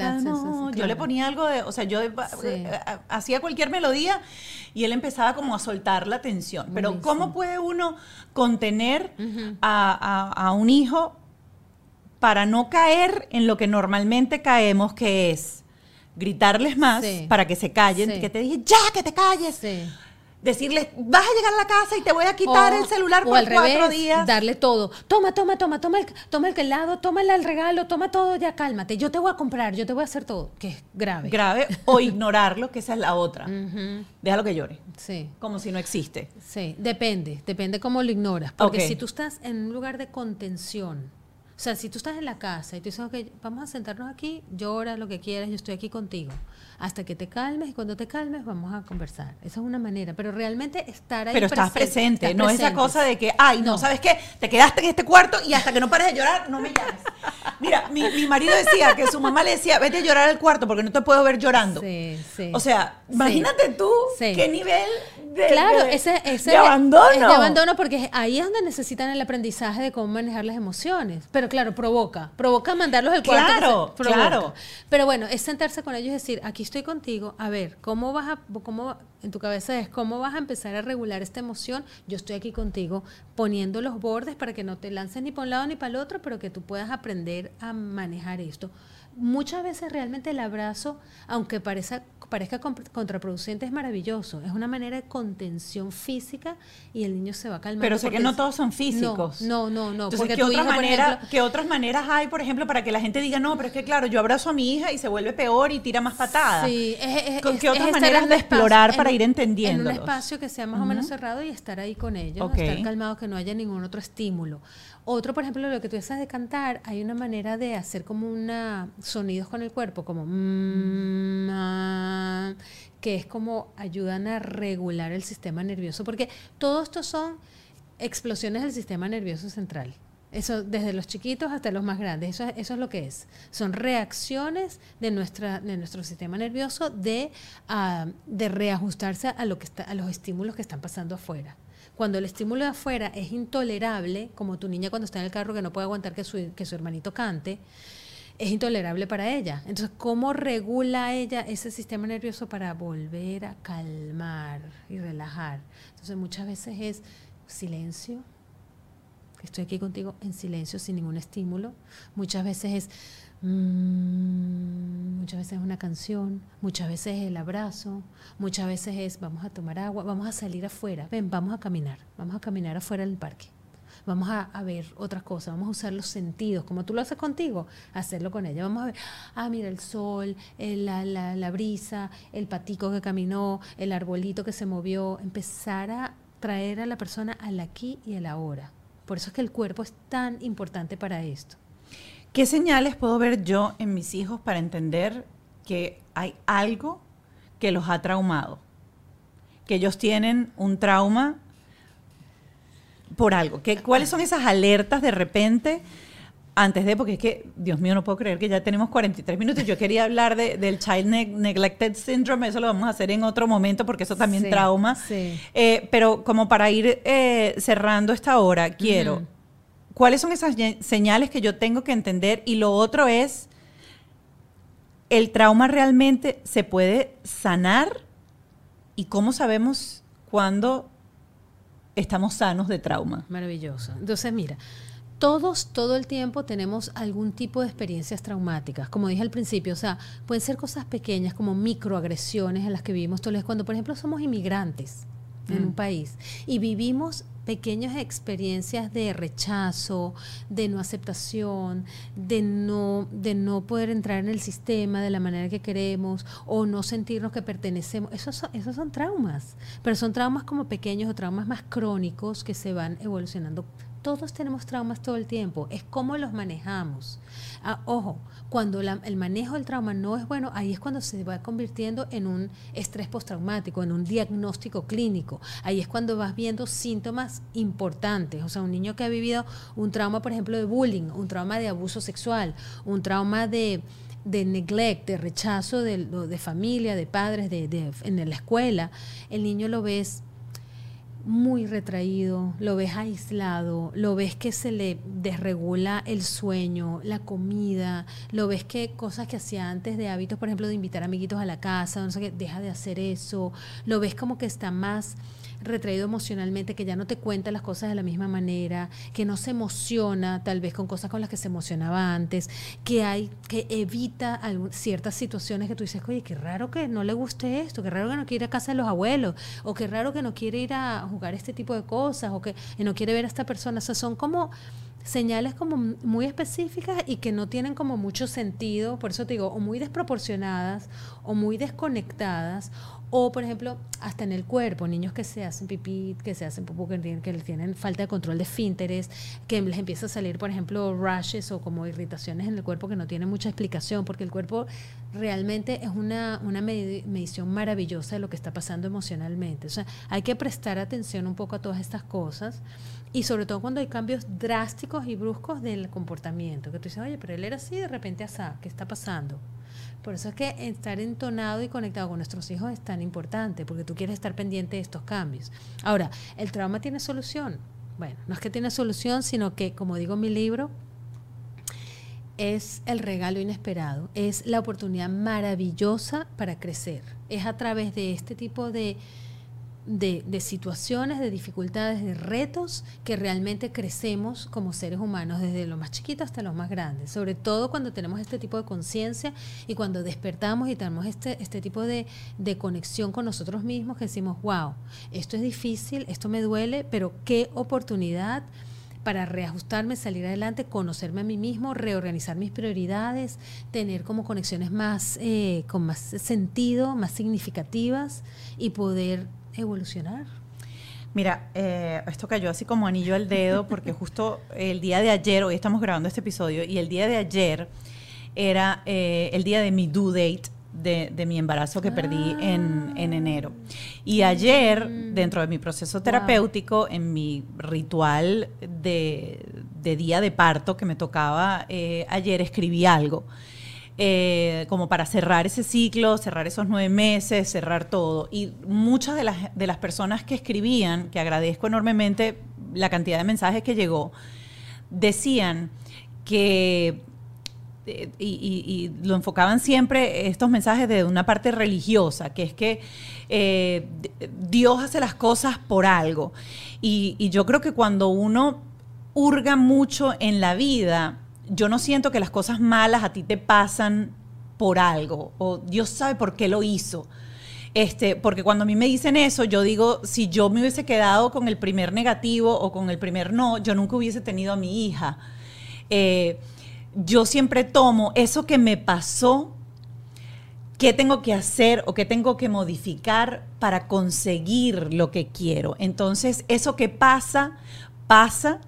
Yo le ponía algo de, o sea, yo eh, eh, hacía cualquier melodía y él empezaba como a soltar la tensión. Pero ¿cómo puede uno contener a, un hijo para no caer en lo que normalmente caemos, que es gritarles más para que se callen, que te dije, ya, que te calles decirle, vas a llegar a la casa y te voy a quitar el celular por cuatro días. Darle todo. Toma, toma, toma, toma el, toma el helado, toma el regalo, toma todo, ya cálmate. Yo te voy a comprar, yo te voy a hacer todo. Que es grave. Grave. O ignorarlo, que esa es la otra. Déjalo que llore. Sí. Como si no existe. Sí, depende. Depende cómo lo ignoras. Porque si tú estás en un lugar de contención, o sea, si tú estás en la casa y tú dices, ok, vamos a sentarnos aquí, llora lo que quieras, yo estoy aquí contigo hasta que te calmes y cuando te calmes vamos a conversar. Esa es una manera, pero realmente estar ahí. Pero estás presente, no es esa cosa de que, ay, no, ¿sabes qué? Te quedaste en este cuarto y hasta que no pares de llorar, no me llames. Mira, mi, mi marido decía que su mamá le decía, vete a llorar al cuarto porque no te puedo ver llorando. Sí, sí. O sea, imagínate tú qué nivel de, claro, ese, ese abandono. de abandono porque ahí es donde necesitan el aprendizaje de cómo manejar las emociones. Pero claro, provoca, provoca mandarlos al cuarto. Claro, claro. Pero bueno, es sentarse con ellos y decir, aquí estoy contigo, a ver, ¿cómo vas a, cómo, en tu cabeza es, cómo vas a empezar a regular esta emoción? Yo estoy aquí contigo, poniendo los bordes para que no te lances ni para un lado ni para el otro, pero que tú puedas aprender a manejar esto muchas veces realmente el abrazo, aunque parezca, parezca contraproducente, es maravilloso. Es una manera de contención física y el niño se va calmando. Pero sé que no todos son físicos. No, no, no. porque ¿qué, otra manera, ¿qué otras maneras hay, por ejemplo, para que la gente diga, no, pero es que claro, yo abrazo a mi hija y se vuelve peor y tira más patadas? Sí, es, ¿Qué otras maneras de explorar para ir entendiendo? En un espacio que sea más o menos cerrado y estar ahí con ellos, estar calmado, que no haya ningún otro estímulo. Otro, por ejemplo, lo que tú estás de cantar, hay una manera de hacer como una sonidos con el cuerpo, como mm, ah, que es como ayudan a regular el sistema nervioso, porque todo esto son explosiones del sistema nervioso central. Eso desde los chiquitos hasta los más grandes, eso, eso es lo que es. Son reacciones de, nuestra, de nuestro sistema nervioso de, ah, de reajustarse a, lo que está, a los estímulos que están pasando afuera. Cuando el estímulo de afuera es intolerable, como tu niña cuando está en el carro que no puede aguantar que su, que su hermanito cante, es intolerable para ella. Entonces, ¿cómo regula ella ese sistema nervioso para volver a calmar y relajar? Entonces, muchas veces es silencio, estoy aquí contigo en silencio sin ningún estímulo. Muchas veces es mm, muchas veces es una canción, muchas veces es el abrazo, muchas veces es vamos a tomar agua, vamos a salir afuera, ven, vamos a caminar, vamos a caminar afuera del parque vamos a, ver otras cosas, vamos a usar los sentidos, como tú lo haces contigo, hacerlo con ella. Vamos a ver, ah, mira el sol, la, la brisa, el patico que caminó, el arbolito que se movió, empezar a traer a la persona al aquí y al ahora. Por eso es que el cuerpo es tan importante para esto. ¿Qué señales puedo ver yo en mis hijos para entender que hay algo que los ha traumado? Que ellos tienen un trauma por algo. ¿Qué, ¿Cuáles son esas alertas de repente? Antes de, porque es que, Dios mío, no puedo creer que ya tenemos 43 minutos. Yo quería hablar del Child Neglected Syndrome, eso lo vamos a hacer en otro momento porque eso también trauma. Eh, pero como para ir eh, cerrando esta hora, quiero, ¿cuáles son esas señales que yo tengo que entender? Y lo otro es, ¿el trauma realmente se puede sanar? ¿Y cómo sabemos cuándo estamos sanos de trauma. Maravilloso. Entonces, mira, todos todo el tiempo tenemos algún tipo de experiencias traumáticas, como dije al principio, o sea, pueden ser cosas pequeñas como microagresiones en las que vivimos todos los cuando por ejemplo somos inmigrantes en un mm. país y vivimos pequeñas experiencias de rechazo, de no aceptación, de no, de no poder entrar en el sistema de la manera que queremos o no sentirnos que pertenecemos. Esos son, esos son traumas, pero son traumas como pequeños o traumas más crónicos que se van evolucionando todos tenemos traumas todo el tiempo, es cómo los manejamos. Ah, ojo, cuando el manejo del trauma no es bueno, ahí es cuando se va convirtiendo en un estrés postraumático, en un diagnóstico clínico. Ahí es cuando vas viendo síntomas importantes. O sea, un niño que ha vivido un trauma, por ejemplo, de bullying, un trauma de abuso sexual, un trauma de de neglect, de rechazo de, de familia, de padres, de, de, en la escuela, el niño lo ves muy retraído, lo ves aislado, lo ves que se le desregula el sueño, la comida, lo ves que cosas que hacía antes de hábitos, por ejemplo, de invitar amiguitos a la casa, no sé qué, deja de hacer eso, lo ves como que está más retraído emocionalmente, que ya no te cuenta las cosas de la misma manera, que no se emociona tal vez con cosas con las que se emocionaba antes, que hay que evita ciertas situaciones que tú dices, oye, qué raro que no le guste esto, qué raro que no quiere ir a casa de los abuelos, o qué raro que no quiere ir a jugar este tipo de cosas, o que no quiere ver a esta persona. O sea, son como señales como muy específicas y que no tienen como mucho sentido, por eso te digo, o muy desproporcionadas o muy desconectadas, o, por ejemplo, hasta en el cuerpo, niños que se hacen pipí, que se hacen popó, que tienen, falta de control de esfínteres, que les empieza a salir, por ejemplo, rashes o como irritaciones en el cuerpo que no tienen mucha explicación, porque el cuerpo realmente es una, una medición maravillosa de lo que está pasando emocionalmente. O sea, hay que prestar atención un poco a todas estas cosas y sobre todo cuando hay cambios drásticos y bruscos del comportamiento, que tú dices, oye, pero él era así, de repente así, ¿qué está pasando? Por eso es que estar entonado y conectado con nuestros hijos es tan importante, porque tú quieres estar pendiente de estos cambios. Ahora, ¿el trauma tiene solución? Bueno, no es que tiene solución, sino que, como digo en mi libro, es el regalo inesperado, es la oportunidad maravillosa para crecer. Es a través de este tipo de de, situaciones, de dificultades, de retos que realmente crecemos como seres humanos, desde lo más chiquito hasta lo más grande. Sobre todo cuando tenemos este tipo de conciencia y cuando despertamos y tenemos este, este tipo de, de conexión con nosotros mismos, que decimos, wow, esto es difícil, esto me duele, pero qué oportunidad para reajustarme, salir adelante, conocerme a mí mismo, reorganizar mis prioridades, tener como conexiones más, eh, con más sentido, más significativas y poder evolucionar? Mira, eh, esto cayó así como anillo al dedo porque justo el día de ayer, hoy estamos grabando este episodio, y el día de ayer era eh, el día de mi due date de, mi embarazo que perdí en, en, enero. Y ayer, mm. dentro de mi proceso terapéutico, en mi ritual de, de, día de parto que me tocaba eh, ayer, escribí algo eh, como para cerrar ese ciclo, cerrar esos nueve meses, cerrar todo. Y muchas de las, de las personas que escribían, que agradezco enormemente la cantidad de mensajes que llegó, decían que eh, y, lo enfocaban siempre estos mensajes de una parte religiosa, que es que eh, Dios hace las cosas por algo. Y, yo creo que cuando uno hurga mucho en la vida, yo no siento que las cosas malas a ti te pasan por algo, o Dios sabe por qué lo hizo. Este, porque cuando a mí me dicen eso, yo digo, si yo me hubiese quedado con el primer negativo o con el primer no, yo nunca hubiese tenido a mi hija. Eh, yo siempre tomo eso que me pasó, qué tengo que hacer o qué tengo que modificar para conseguir lo que quiero. Entonces, eso que pasa, pasa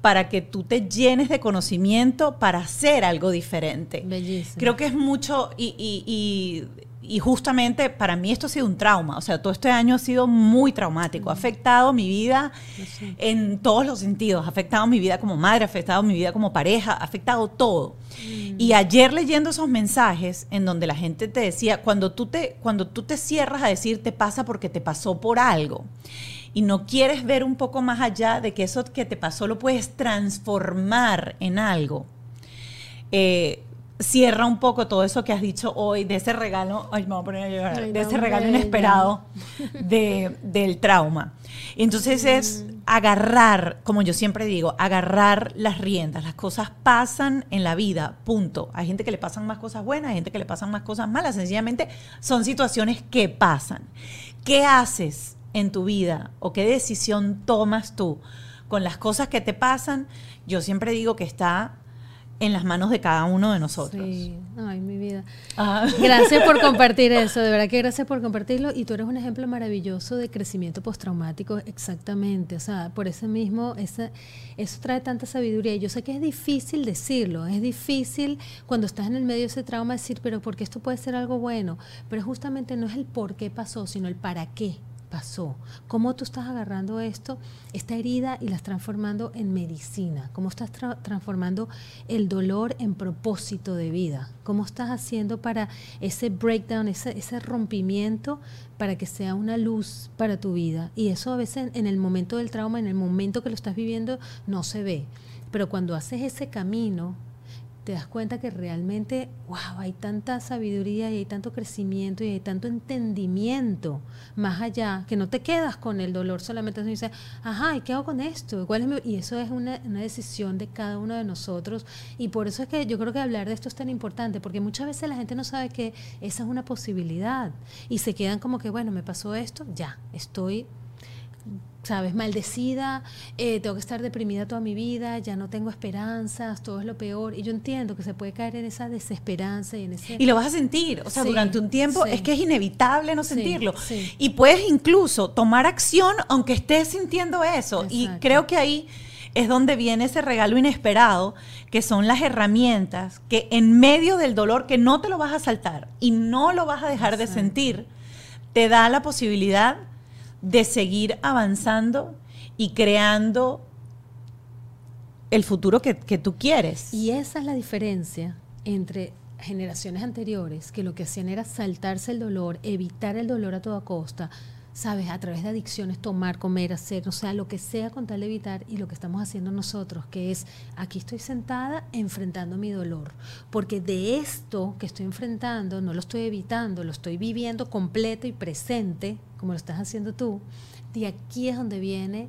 para que tú te llenes de conocimiento para hacer algo diferente. Bellísimo. Creo que es mucho y y justamente para mí esto ha sido un trauma, o sea, todo este año ha sido muy traumático, ha afectado mi vida en todos los sentidos, ha afectado mi vida como madre, ha afectado mi vida como pareja, ha afectado todo. Mm. Y ayer leyendo esos mensajes en donde la gente te decía, cuando tú te, cuando tú te cierras a decir te pasa porque te pasó por algo y no quieres ver un poco más allá de que eso que te pasó lo puedes transformar en algo. Eh, cierra un poco todo eso que has dicho hoy de ese regalo, ay, me voy a poner a llorar, de ese regalo inesperado del trauma. Entonces es agarrar, como yo siempre digo, agarrar las riendas. Las cosas pasan en la vida, punto. Hay gente que le pasan más cosas buenas, hay gente que le pasan más cosas malas. Sencillamente son situaciones que pasan. ¿Qué haces en tu vida o qué decisión tomas tú con las cosas que te pasan? Yo siempre digo que está en las manos de cada uno de nosotros. Sí, ay, mi vida. Ah. Gracias por compartir eso, de verdad que gracias por compartirlo. Y tú eres un ejemplo maravilloso de crecimiento postraumático, exactamente. O sea, por eso mismo, esa, eso trae tanta sabiduría. Y yo sé que es difícil decirlo, es difícil cuando estás en el medio de ese trauma decir, pero porque esto puede ser algo bueno. Pero justamente no es el por qué pasó, sino el para qué pasó, cómo tú estás agarrando esto, esta herida y la estás transformando en medicina, cómo estás transformando el dolor en propósito de vida, cómo estás haciendo para ese breakdown, ese, ese rompimiento, para que sea una luz para tu vida. Y eso a veces en el momento del trauma, en el momento que lo estás viviendo, no se ve. Pero cuando haces ese camino te das cuenta que realmente, wow, hay tanta sabiduría y hay tanto crecimiento y hay tanto entendimiento más allá, que no te quedas con el dolor solamente dices, ajá, ¿y qué hago con esto? Y eso es una, una, decisión de cada uno de nosotros. Y por eso es que yo creo que hablar de esto es tan importante, porque muchas veces la gente no sabe que esa es una posibilidad y se quedan como que, bueno, me pasó esto, ya, estoy sabes, maldecida, eh, tengo que estar deprimida toda mi vida, ya no tengo esperanzas, todo es lo peor. Y yo entiendo que se puede caer en esa desesperanza y en ese... Y lo vas a sentir, o sea, durante un tiempo es que es inevitable no sentirlo. Y puedes incluso tomar acción aunque estés sintiendo eso. Y creo que ahí es donde viene ese regalo inesperado, que son las herramientas que en medio del dolor, que no te lo vas a saltar y no lo vas a dejar de sentir, te da la posibilidad de seguir avanzando y creando el futuro que, tú quieres. Y esa es la diferencia entre generaciones anteriores, que lo que hacían era saltarse el dolor, evitar el dolor a toda costa, sabes, a través de adicciones, tomar, comer, hacer, o sea, lo que sea con tal de evitar y lo que estamos haciendo nosotros, que es, aquí estoy sentada enfrentando mi dolor, porque de esto que estoy enfrentando no lo estoy evitando, lo estoy viviendo completo y presente, como lo estás haciendo tú, de aquí es donde viene,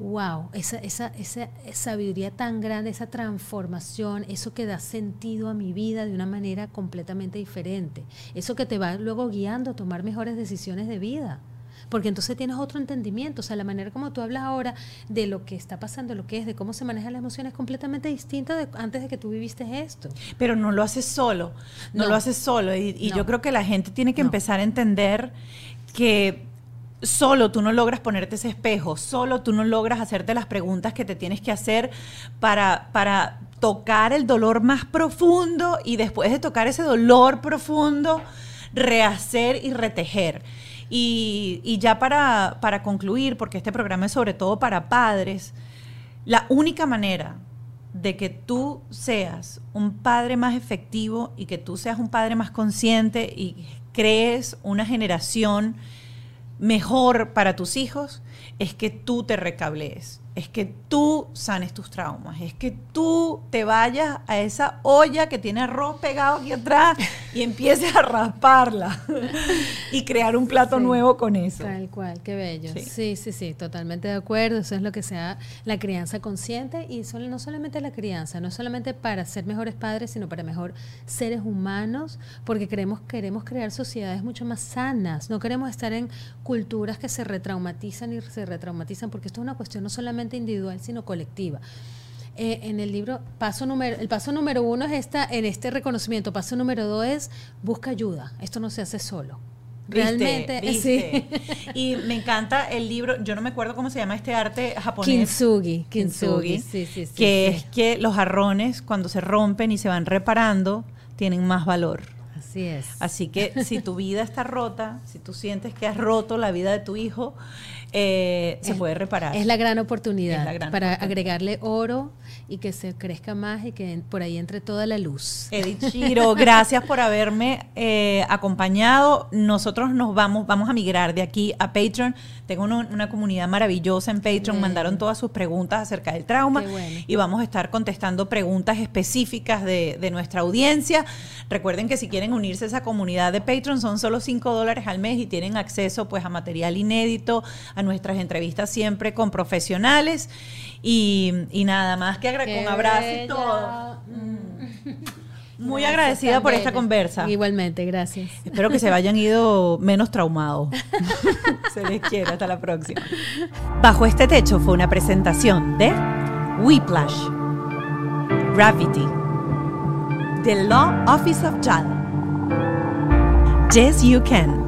wow, esa, esa, esa sabiduría tan grande, esa transformación, eso que da sentido a mi vida de una manera completamente diferente, eso que te va luego guiando a tomar mejores decisiones de vida porque entonces tienes otro entendimiento, o sea, la manera como tú hablas ahora de lo que está pasando, lo que es, de cómo se manejan las emociones es completamente distinta de antes de que tú viviste esto. Pero no lo haces solo, no, lo haces solo, y, yo creo que la gente tiene que empezar a entender que solo tú no logras ponerte ese espejo, solo tú no logras hacerte las preguntas que te tienes que hacer para, para tocar el dolor más profundo y después de tocar ese dolor profundo, rehacer y retejer. Y, ya para, para concluir, porque este programa es sobre todo para padres, la única manera de que tú seas un padre más efectivo y que tú seas un padre más consciente y crees una generación mejor para tus hijos, es que tú te recablees es que tú sanes tus traumas, es que tú te vayas a esa olla que tiene arroz pegado aquí atrás y empieces a rasparla y crear un plato nuevo con eso. Tal cual, qué bello. Sí. sí, sí, totalmente de acuerdo. Eso es lo que sea la crianza consciente y no solamente la crianza, no solamente para ser mejores padres, sino para mejor seres humanos, porque queremos, queremos crear sociedades mucho más sanas. No queremos estar en culturas que se retraumatizan y se retraumatizan, porque esto es una cuestión no solamente individual, sino colectiva. Eh, en el libro, paso número, el paso número uno es esta, en este reconocimiento. Paso número dos es busca ayuda. Esto no se hace solo. Realmente, Sí. Y me encanta el libro, yo no me acuerdo cómo se llama este arte japonés. Kintsugi. Kintsugi, sí, sí, sí, que es que los jarrones cuando se rompen y se van reparando tienen más valor. Así es. Así que si tu vida está rota, si tú sientes que has roto la vida de tu hijo, eh, se puede reparar. Es la gran oportunidad para agregarle oro y que se crezca más y que por ahí entre toda la luz. Edith Chiro, gracias por haberme eh, acompañado. Nosotros nos vamos, vamos a migrar de aquí a Patreon. Tengo una, comunidad maravillosa en Patreon. Mandaron todas sus preguntas acerca del trauma y vamos a estar contestando preguntas específicas de, de nuestra audiencia. Recuerden que si quieren unirse a esa comunidad de Patreon son solo 5 dólares al mes y tienen acceso pues a material inédito, a nuestras entrevistas siempre con profesionales y, nada más que un abrazo y todo. Mm. Muy agradecida por esta conversa. Igualmente, gracias. Espero que se hayan ido menos traumados. se les quiere, hasta la próxima. Bajo este techo fue una presentación de Whiplash, Gravity, The Law Office of Jal, Yes You Can.